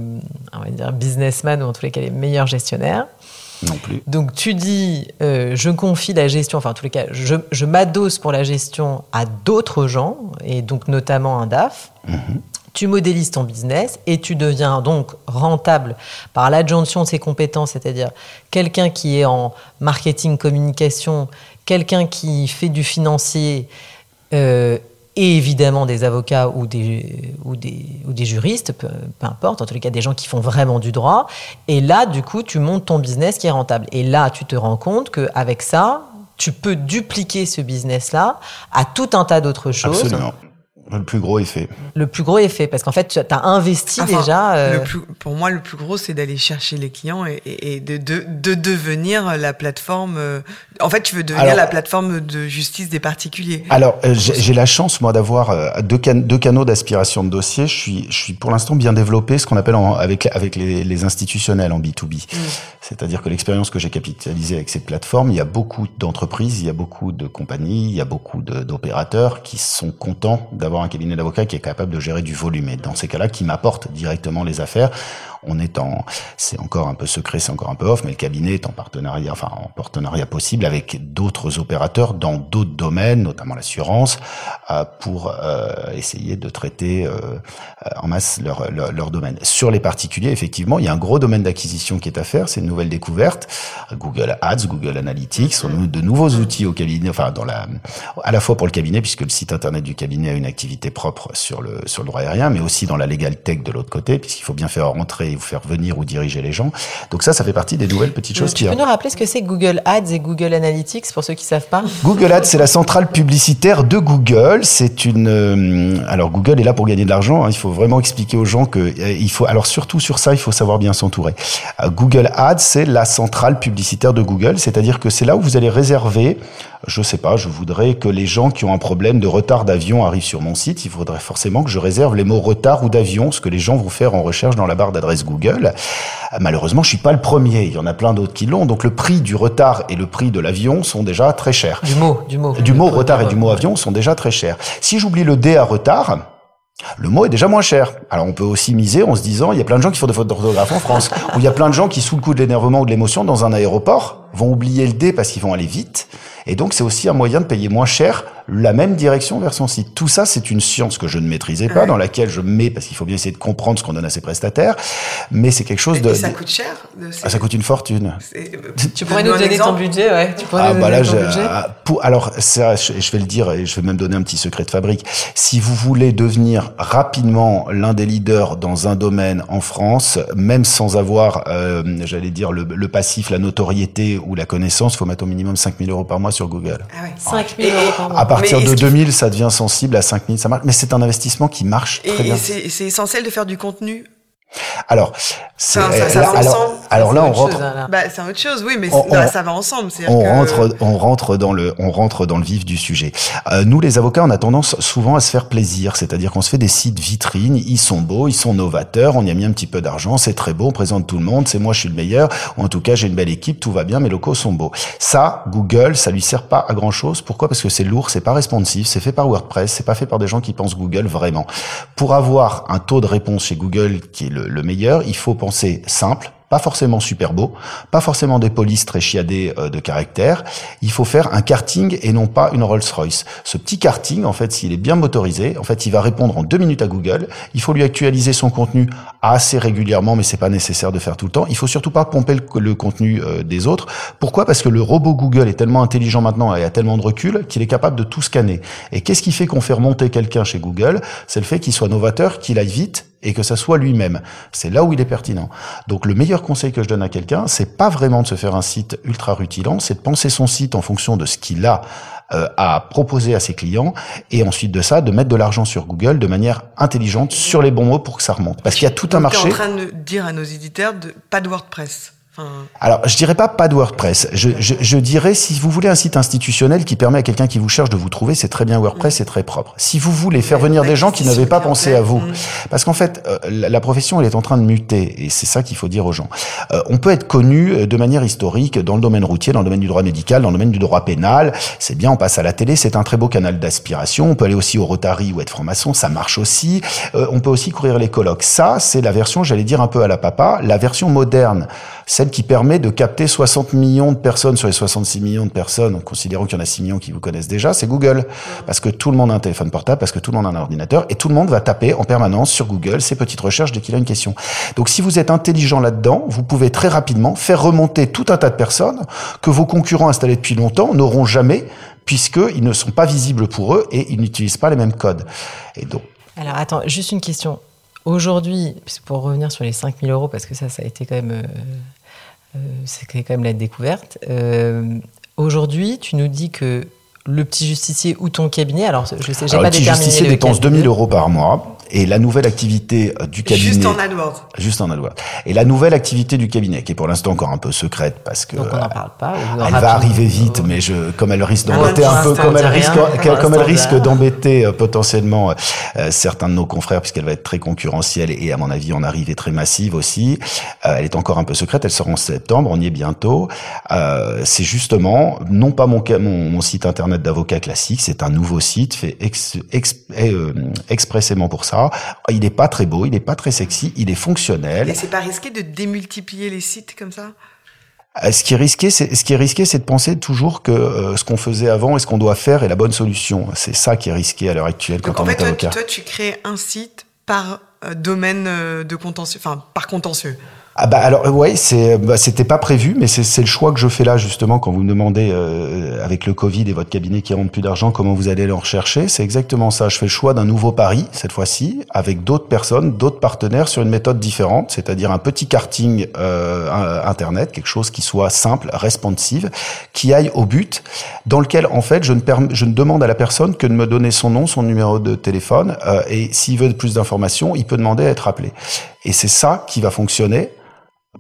on va dire, businessmen, ou en tous les cas les meilleurs gestionnaires. Non plus. Donc tu dis, euh, je confie la gestion, enfin en tous les cas, je, je m'adosse pour la gestion à d'autres gens, et donc notamment un DAF. Mm-hmm. Tu modélises ton business et tu deviens donc rentable par l'adjonction de ses compétences, c'est-à-dire quelqu'un qui est en marketing, communication, quelqu'un qui fait du financier euh, et évidemment des avocats ou des, ou des, ou des juristes, peu, peu, importe, en tous les cas des gens qui font vraiment du droit. Et là, du coup, tu montes ton business qui est rentable. Et là, tu te rends compte qu'avec ça, tu peux dupliquer ce business-là à tout un tas d'autres choses. Absolument. Le plus gros effet. Le plus gros effet, parce qu'en fait, tu as investi Enfin, déjà. euh, le plus- pour moi, le plus gros, c'est d'aller chercher les clients et, et- et de, de, de devenir la plateforme. euh, En fait, tu veux devenir Alors- la plateforme de justice des particuliers. Alors, euh, j'ai la chance, moi, d'avoir deux, can- deux canaux d'aspiration de dossiers. Je suis, je suis pour l'instant bien développé, ce qu'on appelle en- avec, avec les, les institutionnels en B2B. C'est-à-dire que l'expérience que j'ai capitalisée avec ces plateformes, il y a beaucoup d'entreprises, il y a beaucoup de compagnies, il y a beaucoup d'opérateurs qui sont contents d'avoir un cabinet d'avocats qui est capable de gérer du volume. Et dans ces cas-là, qui m'apportent directement les affaires. On est en, c'est encore un peu secret, c'est encore un peu off, mais le cabinet est en partenariat, enfin en partenariat possible avec d'autres opérateurs dans d'autres domaines, notamment l'assurance, euh, pour euh, essayer de traiter euh, en masse leur, leur, leur domaine. Sur les particuliers, effectivement, il y a un gros domaine d'acquisition qui est à faire, c'est une nouvelle découverte. Google Ads, Google Analytics, sont de nouveaux outils au cabinet, enfin dans la, à la fois pour le cabinet, puisque le site internet du cabinet a une activité propre sur le sur le droit aérien, mais aussi dans la legal tech de l'autre côté, puisqu'il faut bien faire rentrer ou faire venir ou diriger les gens. Donc ça, ça fait partie des nouvelles petites choses tu qui peux nous rappeler ce que c'est Google Ads et Google Analytics pour ceux qui savent pas Google Ads, c'est la centrale publicitaire de Google. C'est une. euh, alors Google est là pour gagner de l'argent. hein. Il faut vraiment expliquer aux gens que euh, il faut. Alors surtout sur ça, il faut savoir bien s'entourer. Euh, Google Ads, c'est la centrale publicitaire de Google. C'est-à-dire que c'est là où vous allez réserver. Je sais pas. Je voudrais que les gens qui ont un problème de retard d'avion arrivent sur mon site. Il faudrait forcément que je réserve les mots retard ou d'avion, ce que les gens vont faire en recherche dans la barre d'adresse Google. Euh, Malheureusement, je suis pas le premier. Il y en a plein d'autres qui l'ont. Donc le prix du retard et le prix de l'avion sont déjà très chers. Du mot, du mot. Du mot retard et du mot avion sont déjà très chers. Si j'oublie le D à retard, le mot est déjà moins cher. Alors on peut aussi miser en se disant, il y a plein de gens qui font des fautes d'orthographe en France, (laughs) ou il y a plein de gens qui, sous le coup de l'énervement ou de l'émotion, dans un aéroport, vont oublier le D parce qu'ils vont aller vite. Et donc c'est aussi un moyen de payer moins cher la même direction vers son site. Tout ça, c'est une science que je ne maîtrisais pas, Ouais. dans laquelle je mets, parce qu'il faut bien essayer de comprendre ce qu'on donne à ses prestataires, mais c'est quelque chose Et, de... et ça de- coûte cher. de- Ah, ça coûte une fortune. c'est- (laughs) Tu pourrais nous donner ton budget, ouais. Tu pourrais Ah nous bah donner là, ton budget ah, pour, alors ça, je, je vais le dire et je vais même donner un petit secret de fabrique. Si vous voulez devenir rapidement l'un des leaders dans un domaine en France, même sans avoir, euh, j'allais dire le, le passif, la notoriété ou la connaissance, faut mettre au minimum 5000 euros par mois sur Google. Ah ouais. 5 000 euros par mois. À partir de est-ce qu'il- 2000, ça devient sensible à 5000, ça marche. Mais c'est un investissement qui marche très Et, bien. c'est essentiel de faire du contenu. Alors, c'est, Ça- ça- ça là, va alors, ensemble. alors là, on rentre, chose, là. Bah, c'est autre chose, oui, mais On- là, on- ça va ensemble. on que- rentre, on rentre dans le, on rentre dans le vif du sujet. Euh, nous, les avocats, on a tendance souvent à se faire plaisir, c'est-à-dire qu'on se fait des sites vitrines, ils sont beaux, ils sont novateurs, on y a mis un petit peu d'argent, c'est très beau, on présente tout le monde, c'est moi, je suis le meilleur, ou en tout cas, j'ai une belle équipe, tout va bien, mes locaux sont beaux. Ça, Google, ça lui sert pas à grand chose. Pourquoi? Parce que c'est lourd, c'est pas responsive, c'est fait par WordPress, c'est pas fait par des gens qui pensent Google vraiment. Pour avoir un taux de réponse chez Google qui est le, le meilleur, il faut penser simple, pas forcément super beau, pas forcément des polices très chiadées euh, de caractère. Il faut faire un karting et non pas une Rolls-Royce. Ce petit karting, en fait, s'il est bien motorisé, en fait, il va répondre en deux minutes à Google. Il faut lui actualiser son contenu assez régulièrement, mais c'est pas nécessaire de faire tout le temps. Il faut surtout pas pomper le, le contenu euh, des autres. Pourquoi? Parce que le robot Google est tellement intelligent maintenant et a tellement de recul qu'il est capable de tout scanner. Et qu'est-ce qui fait qu'on fait remonter quelqu'un chez Google? C'est le fait qu'il soit novateur, qu'il aille vite et que ça soit lui-même. C'est là où il est pertinent. Donc le meilleur conseil que je donne à quelqu'un, c'est pas vraiment de se faire un site ultra rutilant, c'est de penser son site en fonction de ce qu'il a euh, à proposer à ses clients et ensuite de ça de mettre de l'argent sur Google de manière intelligente sur les bons mots pour que ça remonte. Parce qu'il y a tout un Donc, t'es marché. en train de dire à nos éditeurs de pas de WordPress. Enfin, Alors, je dirais pas pas de WordPress. Je, je, je dirais si vous voulez un site institutionnel qui permet à quelqu'un qui vous cherche de vous trouver, c'est très bien WordPress, c'est très propre. Si vous voulez faire venir des gens qui n'avaient pas pensé à vous, Mm. parce qu'en fait, euh, la, profession elle est en train de muter et c'est ça qu'il faut dire aux gens. Euh, on peut être connu euh, de manière historique dans le domaine routier, dans le domaine du droit médical, dans le domaine du droit pénal. C'est bien, on passe à la télé, c'est un très beau canal d'aspiration. On peut aller aussi au Rotary ou être franc-maçon, ça marche aussi. Euh, on peut aussi courir les colloques. Ça, c'est la version, j'allais dire un peu à la papa, la version moderne. Celle qui permet de capter 60 millions de personnes sur les 66 millions de personnes, en considérant qu'il y en a 6 millions qui vous connaissent déjà, c'est Google. Parce que tout le monde a un téléphone portable, parce que tout le monde a un ordinateur, et tout le monde va taper en permanence sur Google ses petites recherches dès qu'il a une question. Donc si vous êtes intelligent là-dedans, vous pouvez très rapidement faire remonter tout un tas de personnes que vos concurrents installés depuis longtemps n'auront jamais, puisqu'ils ne sont pas visibles pour eux et ils n'utilisent pas les mêmes codes. Et donc... Alors attends, juste une question. Aujourd'hui, pour revenir sur les 5000 euros, parce que ça, ça a été quand même, euh, c'est quand même la découverte. Euh, aujourd'hui, tu nous dis que le petit justicier ou ton cabinet, alors je sais, j'ai pas déterminé. Le petit justicier dépense 2000 euros par mois et la nouvelle activité euh, du cabinet. Juste en AdWords. Juste en AdWords. Et la nouvelle activité du cabinet, qui est pour l'instant encore un peu secrète parce que. Donc on n'en parle pas. Elle va arriver vite, mais je, comme elle risque d'embêter un peu, comme elle risque, comme elle risque d'embêter euh, potentiellement euh, certains de nos confrères, puisqu'elle va être très concurrentielle et à mon avis en arrivée très massive aussi. elle est encore un peu secrète. Elle sort en septembre. On y est bientôt. c'est justement non pas mon, mon, mon site internet d'avocat classique, c'est un nouveau site fait ex, expressément pour ça il n'est pas très beau, il n'est pas très sexy, il est fonctionnel. Et c'est pas risqué de démultiplier les sites comme ça? Euh, ce qui est risqué, c'est ce qui est risqué, c'est de penser toujours que euh, ce qu'on faisait avant et ce qu'on doit faire est la bonne solution. C'est ça qui est risqué à l'heure actuelle quand on fait, est avocat. Toi, tu crées un site par euh, domaine de contentieux, enfin par contentieux. Ah bah alors ouais, c'est bah, c'était pas prévu, mais c'est le choix que je fais là justement quand vous me demandez euh, avec le Covid et votre cabinet qui rentre plus d'argent, comment vous allez en rechercher. C'est exactement ça. Je fais le choix d'un nouveau pari cette fois-ci avec d'autres personnes, d'autres partenaires sur une méthode différente, c'est-à-dire un petit karting euh, internet, quelque chose qui soit simple, responsive, qui aille au but, dans lequel en fait je ne je ne demande à la personne que de me donner son nom, son numéro de téléphone euh, et s'il veut plus d'informations, il peut demander à être appelé. Et c'est ça qui va fonctionner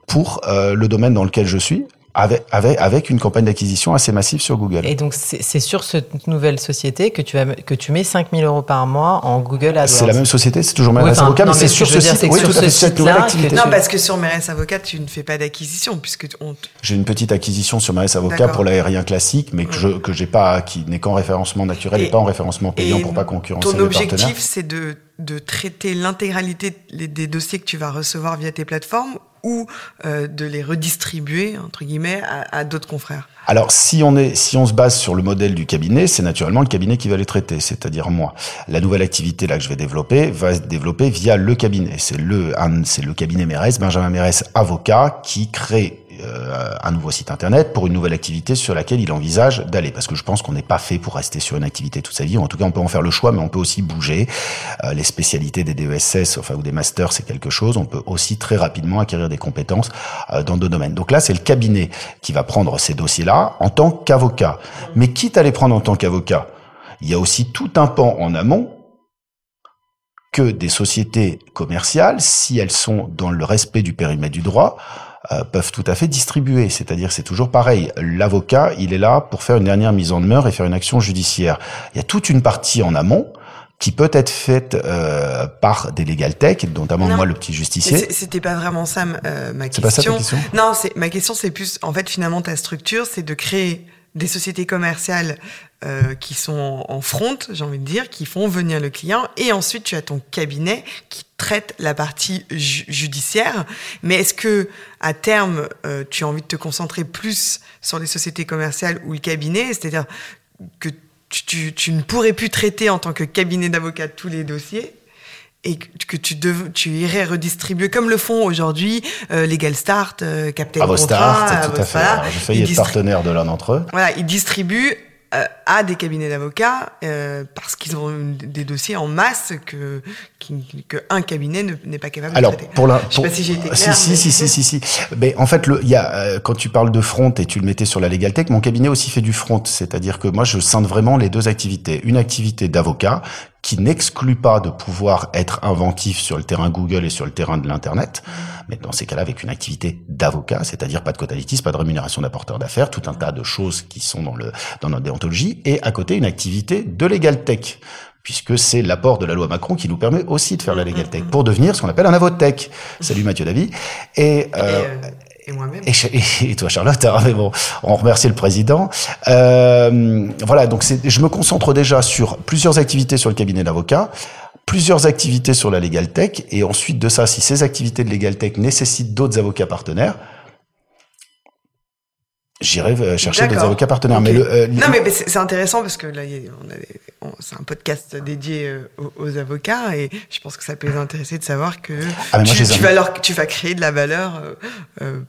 pour euh, le domaine dans lequel je suis, avec, avec, avec une campagne d'acquisition assez massive sur Google. Et donc, c'est sur cette nouvelle société que tu, as, que tu mets 5000 euros par mois en Google AdWords. C'est la même société, c'est toujours Mérès Avocat, mais c'est sur ce site, oui, tout à fait, cette nouvelle activité. Non, parce que sur Mérès Avocat, tu ne fais pas d'acquisition, puisque on... J'ai une petite acquisition sur Mérès Avocat pour l'aérien classique, mais que je que j'ai pas, qui n'est qu'en référencement naturel et, pas en référencement payant pour pas concurrencer Ton objectif, c'est de, de traiter l'intégralité des dossiers que tu vas recevoir via tes plateformes ou euh, de les redistribuer entre guillemets à, à d'autres confrères alors si on est si on se base sur le modèle du cabinet, c'est naturellement le cabinet qui va les traiter, c'est-à-dire moi. La nouvelle activité là que je vais développer va se développer via le cabinet. C'est le c'est le cabinet Mérès, Benjamin Mérès avocat qui crée euh, un nouveau site internet pour une nouvelle activité sur laquelle il envisage d'aller. Parce que je pense qu'on n'est pas fait pour rester sur une activité toute sa vie. En tout cas, on peut en faire le choix, mais on peut aussi bouger. Euh, les spécialités des DESS, enfin ou des masters, c'est quelque chose. On peut aussi très rapidement acquérir des compétences euh, dans deux domaines. Donc là, c'est le cabinet qui va prendre ces dossiers-là en tant qu'avocat. Mais quitte à les prendre en tant qu'avocat, il y a aussi tout un pan en amont que des sociétés commerciales, si elles sont dans le respect du périmètre du droit, euh, peuvent tout à fait distribuer. C'est-à-dire, c'est toujours pareil. L'avocat, il est là pour faire une dernière mise en demeure et faire une action judiciaire. Il y a toute une partie en amont qui peut être faite euh, par des legal tech, notamment moi le petit justicier. C'était pas vraiment ça euh, ma question. C'est pas ça ta question? Non, c'est ma question, c'est plus en fait finalement ta structure, c'est de créer des sociétés commerciales euh, qui sont en front, j'ai envie de dire, qui font venir le client, et ensuite tu as ton cabinet qui traite la partie judiciaire. Mais est-ce que à terme, euh, tu as envie de te concentrer plus sur les sociétés commerciales ou le cabinet, c'est-à-dire que tu, tu, ne pourrais plus traiter en tant que cabinet d'avocat tous les dossiers? Et que tu, tu irais redistribuer comme le font aujourd'hui euh, Legal Start, euh, Captain Contrat, tout à fait. J'ai failli être partenaire de l'un d'entre eux. Voilà, ils distribuent euh, à des cabinets d'avocats euh, parce qu'ils ont des dossiers en masse que qu'un cabinet n'est pas capable Alors, de traiter. Pour la, Je sais pas si j'ai été clair. Si, si, si, si, si, Mais en fait, il y a, euh, quand tu parles de front et tu le mettais sur la Legal Tech, mon cabinet aussi fait du front. C'est-à-dire que moi, je scinde vraiment les deux activités. Une activité d'avocat qui n'exclut pas de pouvoir être inventif sur le terrain Google et sur le terrain de l'Internet, mais dans ces cas-là avec une activité d'avocat, c'est-à-dire pas de quota pas de rémunération d'apporteur d'affaires, tout un tas de choses qui sont dans, le, dans notre déontologie, et à côté une activité de legal tech puisque c'est l'apport de la loi Macron qui nous permet aussi de faire la legal tech pour devenir ce qu'on appelle un avotech. Salut Mathieu Davy. Et, euh, euh et moi-même. Et, toi, Charlotte, hein, mais bon, on remercie le président. Euh, voilà, donc je me concentre déjà sur plusieurs activités sur le cabinet d'avocat, plusieurs activités sur la legal tech, et ensuite de ça, si ces activités de legal tech nécessitent d'autres avocats partenaires, j'irai chercher des avocats partenaires. Mais le, non, mais c'est intéressant parce que là, c'est un podcast dédié aux, aux, avocats et je pense que ça peut les intéresser de savoir que ah, tu, tu, vas leur, tu vas créer de la valeur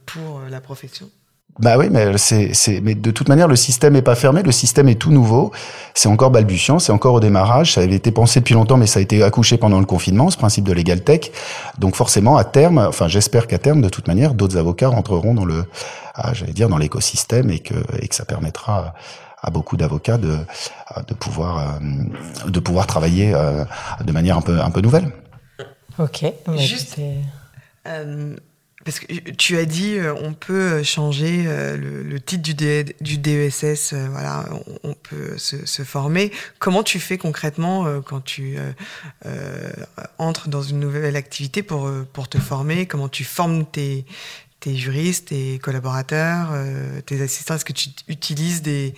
pour la profession. Bah oui, mais c'est, c'est, mais de toute manière, le système est pas fermé, le système est tout nouveau. C'est encore balbutiant, c'est encore au démarrage. Ça avait été pensé depuis longtemps, mais ça a été accouché pendant le confinement, ce principe de legal tech. Donc forcément, à terme, enfin, j'espère qu'à terme, de toute manière, d'autres avocats rentreront dans le, ah, j'allais dire, dans l'écosystème et que, et que ça permettra à beaucoup d'avocats de, de pouvoir, euh, de pouvoir travailler euh, de manière un peu, un peu nouvelle. Ok. Juste. Euh, parce que tu as dit, euh, on peut euh, changer euh, le, titre du, du DESS, voilà, on, peut se, former. Comment tu fais concrètement quand tu entres dans une nouvelle activité pour, pour te former? Comment tu formes tes, tes juristes, tes collaborateurs, tes assistants? Est-ce que tu utilises des,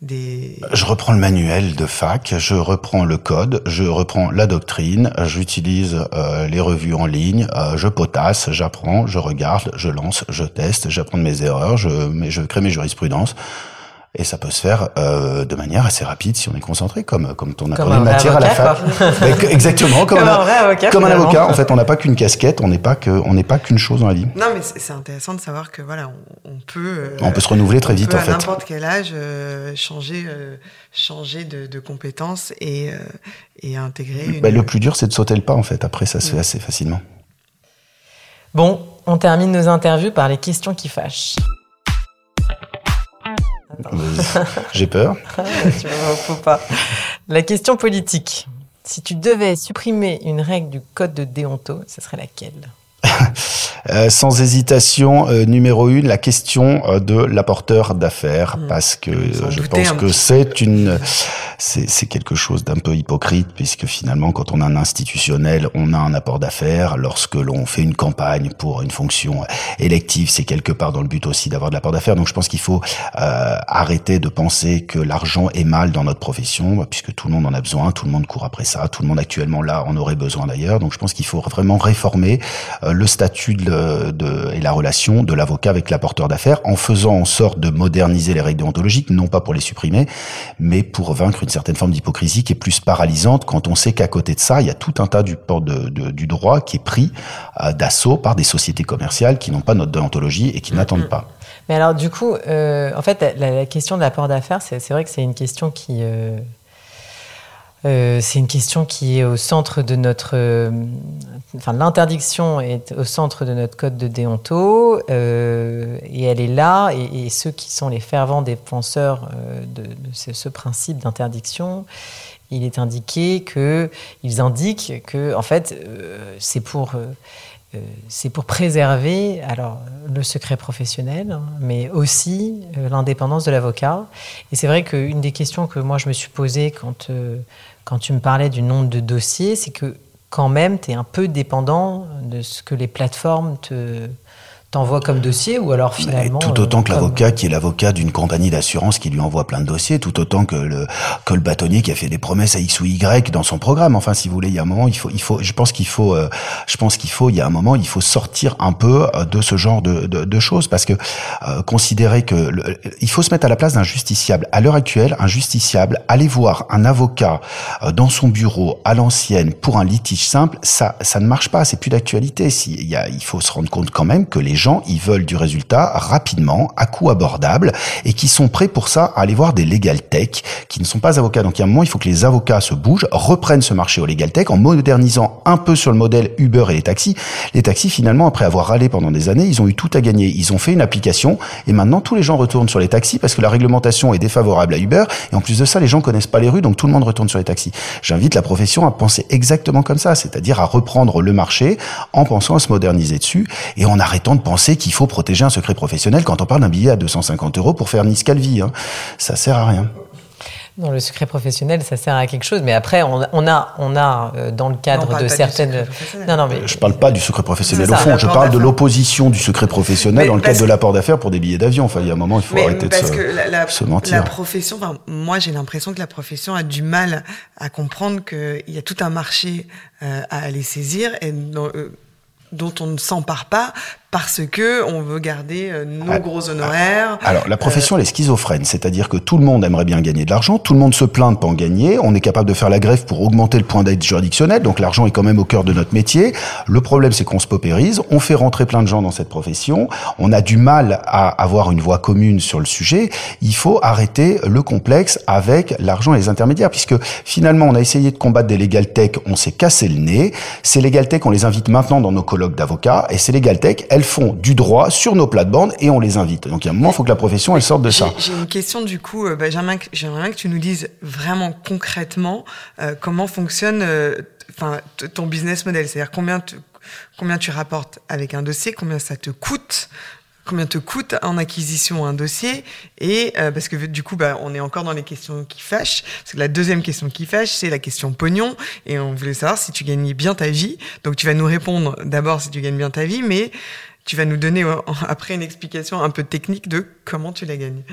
je reprends le manuel de fac, je reprends le code, je reprends la doctrine, j'utilise euh, les revues en ligne, euh, je potasse, j'apprends, je regarde, je lance, je teste, j'apprends mes erreurs, je crée mes jurisprudences. Et ça peut se faire euh, de manière assez rapide si on est concentré, comme comme on apprenait une matière à la fac. exactement, comme, (laughs) un, avocat, comme un avocat. En fait, on n'a pas qu'une casquette, on n'est pas que on n'est pas qu'une chose dans la vie. Non, mais c'est intéressant de savoir que voilà, on, peut. Euh, on peut se renouveler très vite en fait. À n'importe quel âge, euh, changer changer de, de compétences et et intégrer. Une... Ben, le plus dur, c'est de sauter le pas en fait. Après, ça se fait assez facilement. Bon, on termine nos interviews par les questions qui fâchent. J'ai peur. faut pas. La question politique. Si tu devais supprimer une règle du code de déonto, ce serait laquelle? (laughs) euh, sans hésitation, euh, numéro une, la question euh, de l'apporteur d'affaires, hmm. parce que je pense que c'est une, c'est quelque chose d'un peu hypocrite, puisque finalement, quand on a un institutionnel, on a un apport d'affaires. Lorsque l'on fait une campagne pour une fonction élective, c'est quelque part dans le but aussi d'avoir de l'apport d'affaires. Donc, je pense qu'il faut arrêter de penser que l'argent est mal dans notre profession, puisque tout le monde en a besoin, tout le monde court après ça, tout le monde actuellement là en aurait besoin d'ailleurs. Donc, je pense qu'il faut vraiment réformer le statut de, de, et la relation de l'avocat avec l'apporteur d'affaires en faisant en sorte de moderniser les règles déontologiques, non pas pour les supprimer, mais pour vaincre une certaine forme d'hypocrisie qui est plus paralysante quand on sait qu'à côté de ça, il y a tout un tas du, de, de, du droit qui est pris euh, d'assaut par des sociétés commerciales qui n'ont pas notre déontologie et qui n'attendent pas. Mais alors du coup, euh, en fait, la, question de l'apport d'affaires, c'est vrai que c'est une question qui... Euh, c'est une question qui est au centre de notre. Euh, enfin, l'interdiction est au centre de notre code de déonto euh, et elle est là. Et, ceux qui sont les fervents défenseurs de, ce, principe d'interdiction, il est indiqué que ils indiquent que en fait c'est pour c'est pour préserver alors le secret professionnel, hein, mais aussi l'indépendance de l'avocat. Et c'est vrai qu'une des questions que moi je me suis posée quand quand tu me parlais du nombre de dossiers, c'est que quand même, tu es un peu dépendant de ce que les plateformes te, t'envoie comme dossier ou alors finalement tout autant que euh, l'avocat qui est l'avocat d'une compagnie d'assurance qui lui envoie plein de dossiers tout autant que le que le bâtonnier qui a fait des promesses à X ou Y dans son programme. Enfin si vous voulez il y a un moment il faut il faut je pense qu'il faut euh, je pense qu'il faut il y a un moment il faut sortir un peu euh, de ce genre de de, de choses parce que considérer que il faut se mettre à la place d'un justiciable. À l'heure actuelle un justiciable aller voir un avocat dans son bureau à l'ancienne pour un litige simple ça ça ne marche pas c'est plus d'actualité. Il y a il faut se rendre compte quand même que les gens, ils veulent du résultat rapidement, à coût abordable, et qui sont prêts pour ça à aller voir des legal tech, qui ne sont pas avocats. Donc il y a un moment, il faut que les avocats se bougent, reprennent ce marché au legal tech, en modernisant un peu sur le modèle Uber et les taxis. Les taxis, finalement, après avoir râlé pendant des années, ils ont eu tout à gagner. Ils ont fait une application, et maintenant tous les gens retournent sur les taxis parce que la réglementation est défavorable à Uber, et en plus de ça, les gens connaissent pas les rues, donc tout le monde retourne sur les taxis. J'invite la profession à penser exactement comme ça, c'est-à-dire à reprendre le marché en pensant à se moderniser dessus, et en arrêtant de penser qu'il faut protéger un secret professionnel quand on parle d'un billet à 250 euros pour faire Nice Calvi. Hein. Ça sert à rien. Non, le secret professionnel, ça sert à quelque chose, mais après, on, a, on a euh, dans le cadre de certaines. Non, non, mais je parle pas du secret professionnel au fond. Je parle de l'opposition du secret professionnel dans le cadre de l'apport d'affaires pour des billets d'avion. Enfin, il y a un moment, il faut arrêter de se, que la, se, mentir. La profession, enfin, moi, j'ai l'impression que la profession a du mal à comprendre qu'il y a tout un marché euh, à aller saisir et euh, dont on ne s'empare pas parce que on veut garder euh, nos ah, gros honoraires. Ah, alors la profession elle est schizophrène, c'est-à-dire que tout le monde aimerait bien gagner de l'argent, tout le monde se plaint de pas en gagner, on est capable de faire la grève pour augmenter le point d'aide juridictionnel, donc l'argent est quand même au cœur de notre métier. Le problème c'est qu'on se paupérise, on fait rentrer plein de gens dans cette profession, on a du mal à avoir une voix commune sur le sujet. Il faut arrêter le complexe avec l'argent et les intermédiaires, puisque finalement on a essayé de combattre des legal tech, on s'est cassé le nez. Ces legal tech on les invite maintenant dans nos colloques d'avocats, et ces legal tech elles font du droit sur nos plates-bandes et on les invite. Donc il y a un moment, il faut que la profession elle sorte de ça. J'ai une question du coup, euh, Benjamin, j'aimerais bien que tu nous dises vraiment concrètement euh, comment fonctionne euh, enfin ton business model, c'est-à-dire combien tu, combien tu rapportes avec un dossier, combien ça te coûte combien te coûte en acquisition un dossier et parce que du coup bah, on est encore dans les questions qui fâchent parce que la deuxième question qui fâche c'est la question pognon et on voulait savoir si tu gagnais bien ta vie donc tu vas nous répondre d'abord si tu gagnes bien ta vie mais tu vas nous donner après une explication un peu technique de comment tu l'as gagné.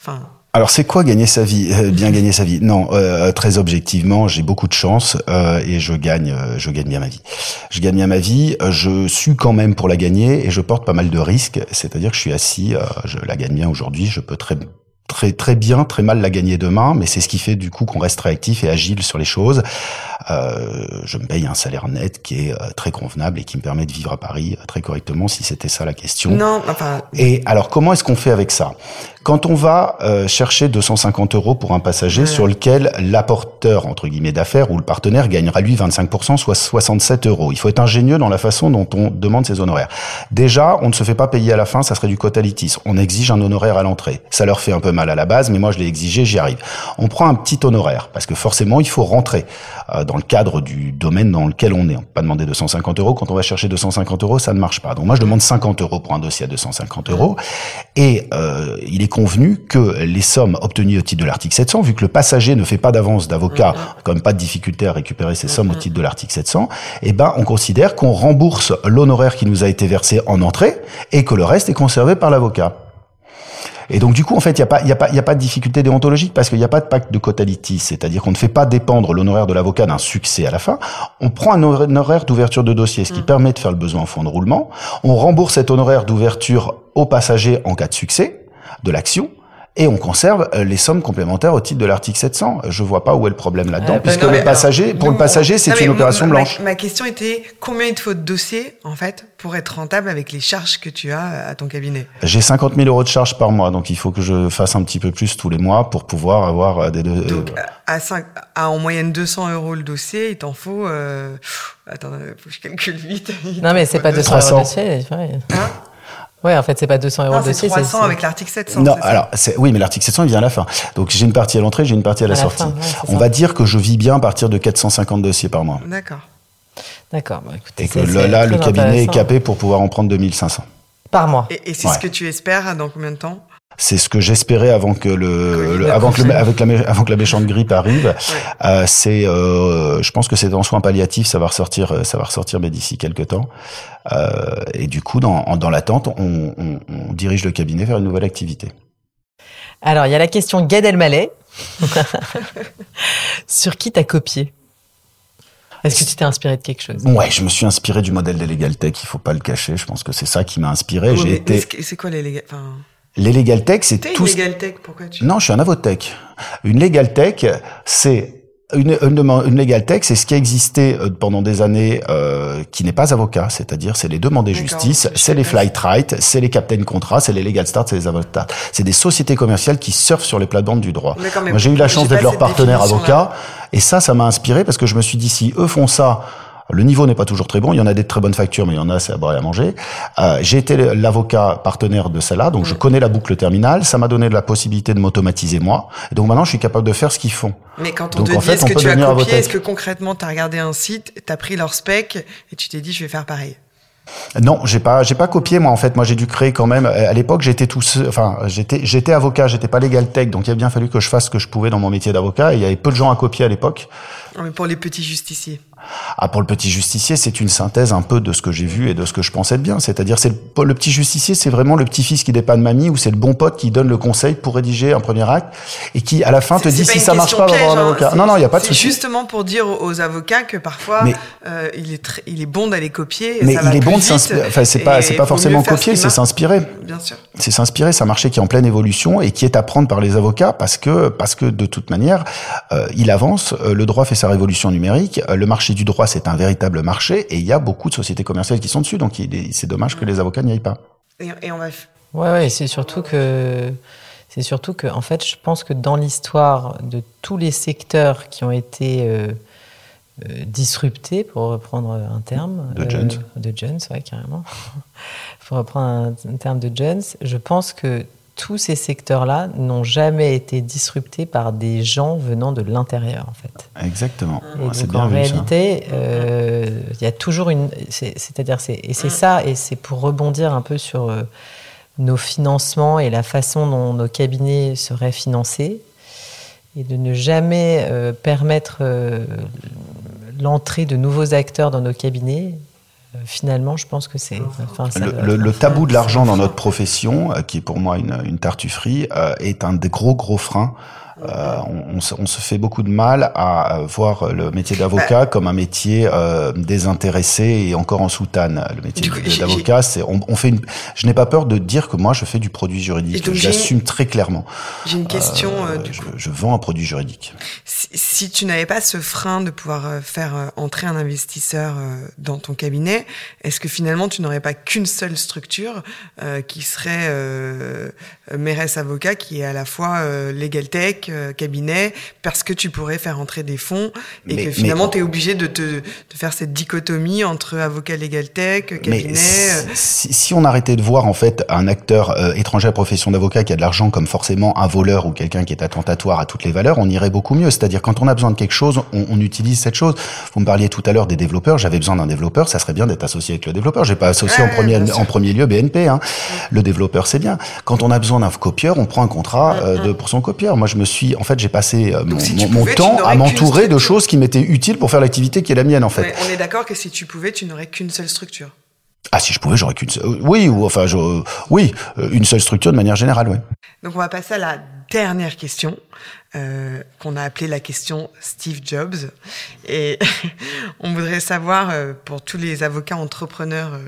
Enfin. Alors c'est quoi gagner sa vie, euh, bien gagner sa vie? Non, euh, très objectivement, j'ai beaucoup de chance euh, et je gagne, je gagne bien ma vie. Je gagne bien ma vie. Je suis quand même pour la gagner et je porte pas mal de risques. C'est-à-dire que je suis assis, je la gagne bien aujourd'hui. Je peux très très très bien, très mal la gagner demain, mais c'est ce qui fait du coup qu'on reste réactif et agile sur les choses. Euh, je me paye un salaire net qui est euh, très convenable et qui me permet de vivre à Paris euh, très correctement, si c'était ça la question. Non, enfin. Et alors comment est-ce qu'on fait avec ça? Quand on va euh, chercher 250 euros pour un passager sur lequel l'apporteur entre guillemets d'affaires ou le partenaire gagnera lui 25%, soit 67 euros. Il faut être ingénieux dans la façon dont on demande ses honoraires. Déjà, on ne se fait pas payer à la fin, ça serait du quotalitis. On exige un honoraire à l'entrée. Ça leur fait un peu mal à la base, mais moi je l'ai exigé, j'y arrive. On prend un petit honoraire parce que forcément il faut rentrer euh, dans le cadre du domaine dans lequel on est. On peut pas demander 250 euros quand on va chercher 250 euros, ça ne marche pas. Donc moi je demande 50 euros pour un dossier à 250 euros et euh, il est convenu que les sommes obtenues au titre de l'article 700, vu que le passager ne fait pas d'avance d'avocat, quand même pas de difficulté à récupérer ces sommes au titre de l'article 700, eh ben on considère qu'on rembourse l'honoraire qui nous a été versé en entrée et que le reste est conservé par l'avocat. Et donc du coup, en fait, il n'y a pas, y a pas, y a pas de difficulté déontologique parce qu'il n'y a pas de pacte de cotalité, c'est-à-dire qu'on ne fait pas dépendre l'honoraire de l'avocat d'un succès à la fin. On prend un honoraire d'ouverture de dossier, ce qui mm. permet de faire le besoin en fonds de roulement. On rembourse cet honoraire d'ouverture au passager en cas de succès de l'action et on conserve euh, les sommes complémentaires au titre de l'article 700. Je vois pas où est le problème là-dedans, euh, puisque le passager, pour le passager, c'est une opération blanche. Ma, question était combien il te faut de dossiers, en fait, pour être rentable avec les charges que tu as à ton cabinet? J'ai 50 000 euros de charges par mois, donc il faut que je fasse un petit peu plus tous les mois pour pouvoir avoir euh, des... Donc, à, 5, à en moyenne 200 euros le dossier, il t'en faut... Euh... Attends, faut que je calcule vite. Non, mais c'est pas 200 euros le dossier. Hein? Ouais, en fait, c'est pas 200 euros de dossier. C'est 300 avec l'article 700. Non, alors, oui, mais l'article 700, il vient à la fin. Donc, j'ai une partie à l'entrée, j'ai une partie à la sortie. On va dire que je vis bien à partir de 450 dossiers par mois. D'accord. D'accord. Bah, et que là, le cabinet est capé pour pouvoir en prendre 2500. Par mois. Et, c'est ce que tu espères dans combien de temps? C'est ce que j'espérais avant que le, avant que avec la avant que la méchante grippe arrive. Euh, c'est, euh, je pense que c'est en soins palliatifs, ça va ressortir, euh, ça va ressortir, mais d'ici quelques temps. Euh, et du coup, dans, dans l'attente, on, on, on, dirige le cabinet vers une nouvelle activité. Alors, il y a la question Gad Elmaleh. (laughs) Sur qui t'as copié? Est-ce que tu t'es inspiré de quelque chose? Ouais, je me suis inspiré du modèle des Legal Tech, il faut pas le cacher. Je pense que c'est ça qui m'a inspiré. J'ai été. C'est quoi les Legal enfin... Les legal tech, c'est tout. Une legal tech, pourquoi tu Non, je suis un avotech. Une legal tech, c'est une, une, une legal tech, c'est ce qui a existé euh, pendant des années, euh, qui n'est pas avocat, c'est-à-dire c'est les demandés justice, c'est les flight right, c'est les captain contrat, c'est les legal start, c'est les avocats. C'est des sociétés commerciales qui surfent sur les plates-bandes du droit. Moi, j'ai eu la chance d'être leur partenaire avocat, et ça, ça m'a inspiré parce que je me suis dit si eux font ça le niveau n'est pas toujours très bon. Il y en a des très bonnes factures, mais il y en a, c'est à boire et à manger. Euh, j'ai été l'avocat partenaire de celle-là, donc je connais la boucle terminale. Ça m'a donné la possibilité de m'automatiser moi. Et donc maintenant, je suis capable de faire ce qu'ils font. Mais quand on te dit, est-ce que tu as copié, est-ce que concrètement, tu as regardé un site, tu as pris leur spec et tu t'es dit, je vais faire pareil? Non, j'ai pas, j'ai pas copié moi en fait. Moi j'ai dû créer quand même. À l'époque j'étais tout, enfin j'étais, j'étais avocat, j'étais pas legal tech, donc il a bien fallu que je fasse ce que je pouvais dans mon métier d'avocat. il y avait peu de gens à copier à l'époque. Mais pour les petits justiciers. Ah, pour le petit justicier, c'est une synthèse un peu de ce que j'ai vu et de ce que je pensais de bien. C'est-à-dire, c'est le, le, petit justicier, c'est vraiment le petit-fils qui dépanne mamie ou c'est le bon pote qui donne le conseil pour rédiger un premier acte et qui, à la fin, te dit si ça marche pas, va avoir un avocat. Hein, non, non, il n'y a pas de souci. C'est justement pour dire aux avocats que parfois, euh, il, est il est bon d'aller copier. Mais il est bon de s'inspirer. Enfin, c'est pas, c'est pas forcément copier, c'est s'inspirer. Bien sûr. C'est s'inspirer. C'est un marché qui est en pleine évolution et qui est à prendre par les avocats parce que, parce que de toute manière, euh, il avance. Euh, le droit fait sa révolution numérique. Le marché du droit, c'est un véritable marché et il y a beaucoup de sociétés commerciales qui sont dessus. Donc, c'est dommage que les avocats n'y aillent pas. Et, et on va. Ouais, ouais, c'est surtout que. C'est surtout que, en fait, je pense que dans l'histoire de tous les secteurs qui ont été euh, euh, disruptés, pour reprendre un terme. De Jones. Euh, de Jones, ouais, carrément. (laughs) pour reprendre un, un, terme de Jones, je pense que tous ces secteurs-là n'ont jamais été disruptés par des gens venant de l'intérieur, en fait. Exactement. Et donc, bien en vu, réalité, il euh, y a toujours une. C'est-à-dire, c'est, et c'est ça, et c'est pour rebondir un peu sur euh, nos financements et la façon dont nos cabinets seraient financés, et de ne jamais euh, permettre l'entrée de nouveaux acteurs dans nos cabinets finalement, je pense que c'est. Enfin, le, le, le, tabou de l'argent dans notre profession, qui est pour moi une, une tartufferie, euh, est un des gros gros freins. Euh, on, on, se, on, se, fait beaucoup de mal à voir le métier d'avocat bah, comme un métier euh, désintéressé et encore en soutane. Le métier d'avocat, c'est on, on, fait une. Je n'ai pas peur de dire que moi je fais du produit juridique. Je l'assume très clairement. J'ai une question. Euh, du je, coup. je, vends un produit juridique. Si, si tu n'avais pas ce frein de pouvoir faire entrer un investisseur dans ton cabinet, est-ce que finalement tu n'aurais pas qu'une seule structure qui serait Mérès Avocat, qui est à la fois Legal Tech cabinet parce que tu pourrais faire entrer des fonds et mais, que finalement tu es obligé de, te, de faire cette dichotomie entre avocat legal tech, cabinet. Mais si, si, on arrêtait de voir en fait un acteur euh, étranger à profession d'avocat qui a de l'argent comme forcément un voleur ou quelqu'un qui est attentatoire à toutes les valeurs, on irait beaucoup mieux. C'est-à-dire quand on a besoin de quelque chose, on, on, utilise cette chose. Vous me parliez tout à l'heure des développeurs. J'avais besoin d'un développeur, ça serait bien d'être associé avec le développeur. J'ai pas associé ouais, en premier en premier lieu BNP. Hein. Le développeur c'est bien. Quand on a besoin d'un copieur, on prend un contrat euh, de, pour son copieur. Moi je me suis en fait j'ai passé euh, mon, si mon, pouvais, mon temps à m'entourer de choses qui m'étaient utiles pour faire l'activité qui est la mienne en fait. Ouais, on est d'accord que si tu pouvais, tu n'aurais qu'une seule structure. Ah si je pouvais, j'aurais qu'une seule. Oui, ou enfin je, oui, une seule structure de manière générale, oui. Donc on va passer à la dernière question euh, qu'on a appelée la question Steve Jobs et (laughs) on voudrait savoir euh, pour tous les avocats entrepreneurs euh,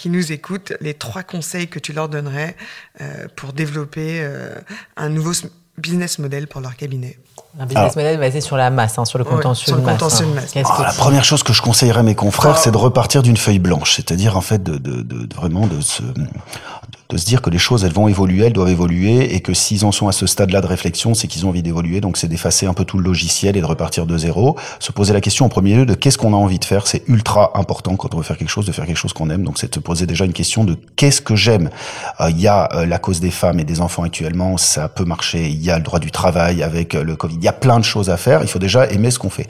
qui nous écoutent les trois conseils que tu leur donnerais euh, pour développer euh, un nouveau business model pour leur cabinet. Un business Alors, model basé sur la masse, hein, sur le contentieux ouais, de masse. Contentieux hein. de masse. La première chose que je conseillerais à mes confrères, c'est de repartir d'une feuille blanche, c'est-à-dire en fait de, de, de, de, vraiment de se de se dire que les choses elles vont évoluer, elles doivent évoluer et que s'ils en sont à ce stade-là de réflexion, c'est qu'ils ont envie d'évoluer. Donc c'est d'effacer un peu tout le logiciel et de repartir de zéro. Se poser la question en premier lieu de qu'est-ce qu'on a envie de faire. C'est ultra important quand on veut faire quelque chose de faire quelque chose qu'on aime. Donc c'est de se poser déjà une question de qu'est-ce que j'aime. Il euh, y a euh, la cause des femmes et des enfants actuellement, ça peut marcher. Il y a le droit du travail avec euh, le Covid. Il y a plein de choses à faire. Il faut déjà aimer ce qu'on fait.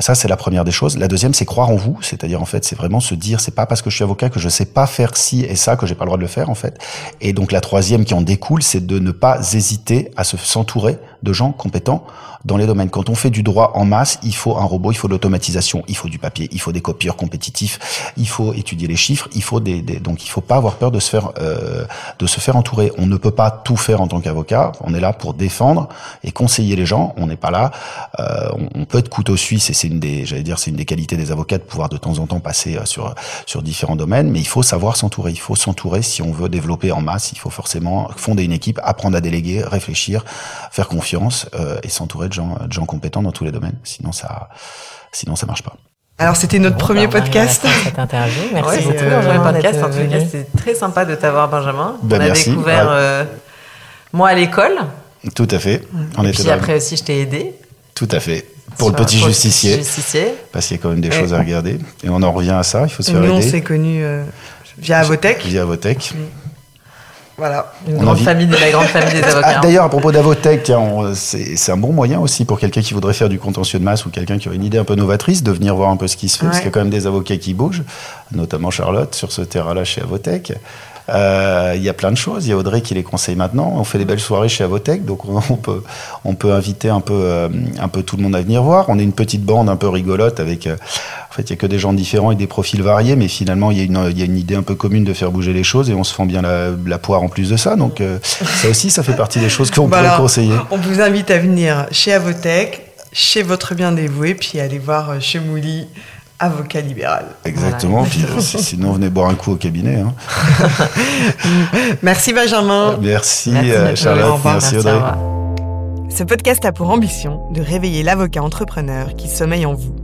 Ça c'est la première des choses. La deuxième c'est croire en vous, c'est-à-dire en fait c'est vraiment se dire c'est pas parce que je suis avocat que je sais pas faire ci et ça que j'ai pas le droit de le faire en fait. Et donc la troisième qui en découle, c'est de ne pas hésiter à se s'entourer de gens compétents dans les domaines. Quand on fait du droit en masse, il faut un robot, il faut de l'automatisation, il faut du papier, il faut des copieurs compétitifs, il faut étudier les chiffres, il faut des, des donc il faut pas avoir peur de se faire euh, de se faire entourer. On ne peut pas tout faire en tant qu'avocat. On est là pour défendre et conseiller les gens. N'est pas là. Euh, on, on, peut être couteau suisse et c'est une des j'allais dire c'est une des qualités des avocats de pouvoir de temps en temps passer euh, sur sur différents domaines. Mais il faut savoir s'entourer. Il faut s'entourer si on veut développer en masse. Il faut forcément fonder une équipe, apprendre à déléguer, réfléchir, faire confiance euh, et s'entourer de gens, de gens compétents dans tous les domaines. Sinon, ça, sinon, ça marche pas. Alors, c'était notre bon, premier bah, podcast. Cette interview. Merci ouais, beaucoup. Euh, Benjamin, podcast. En tout cas, c'est très sympa de t'avoir, Benjamin. Ben, On a merci. découvert, ouais. euh, moi, à l'école. Tout à fait. On Et puis après aussi, je t'ai aidé. Tout à fait. Pour le petit pour justicier. Le petit justicier. Parce qu'il y a quand même des choses à regarder. Et on en revient à ça. Il faut se faire nous, aider. on s'est connus euh, via Avotech. Via Avotech. Voilà. Une grande famille, la grande famille des (laughs) avocats. Ah, D'ailleurs, à propos d'Avotech, c'est un bon moyen aussi pour quelqu'un qui voudrait faire du contentieux de masse ou quelqu'un qui aurait une idée un peu novatrice de venir voir un peu ce qui se fait, ouais. parce qu'il y a quand même des avocats qui bougent, notamment Charlotte sur ce terrain-là chez Avotech. Il y a plein de choses. Il y a Audrey qui les conseille maintenant. On fait des belles soirées chez Avotech, donc on peut, on peut inviter un peu, un peu tout le monde à venir voir. On est une petite bande un peu rigolote avec. en fait, il y a que des gens différents et des profils variés, mais finalement, il y, a une, il y a une idée un peu commune de faire bouger les choses et on se fend bien la, la poire en plus de ça. Donc, ça aussi, ça fait partie des choses qu'on peut conseiller. On vous invite à venir chez Avotech, chez votre bien dévoué, puis aller voir chez Mouli avocat libéral. Exactement. Puis, euh, sinon, venez boire un coup au cabinet. Hein. (laughs) merci Benjamin. Merci, euh, Charlotte. Merci, Audrey. Ce podcast a pour ambition de réveiller l'avocat entrepreneur qui sommeille en vous.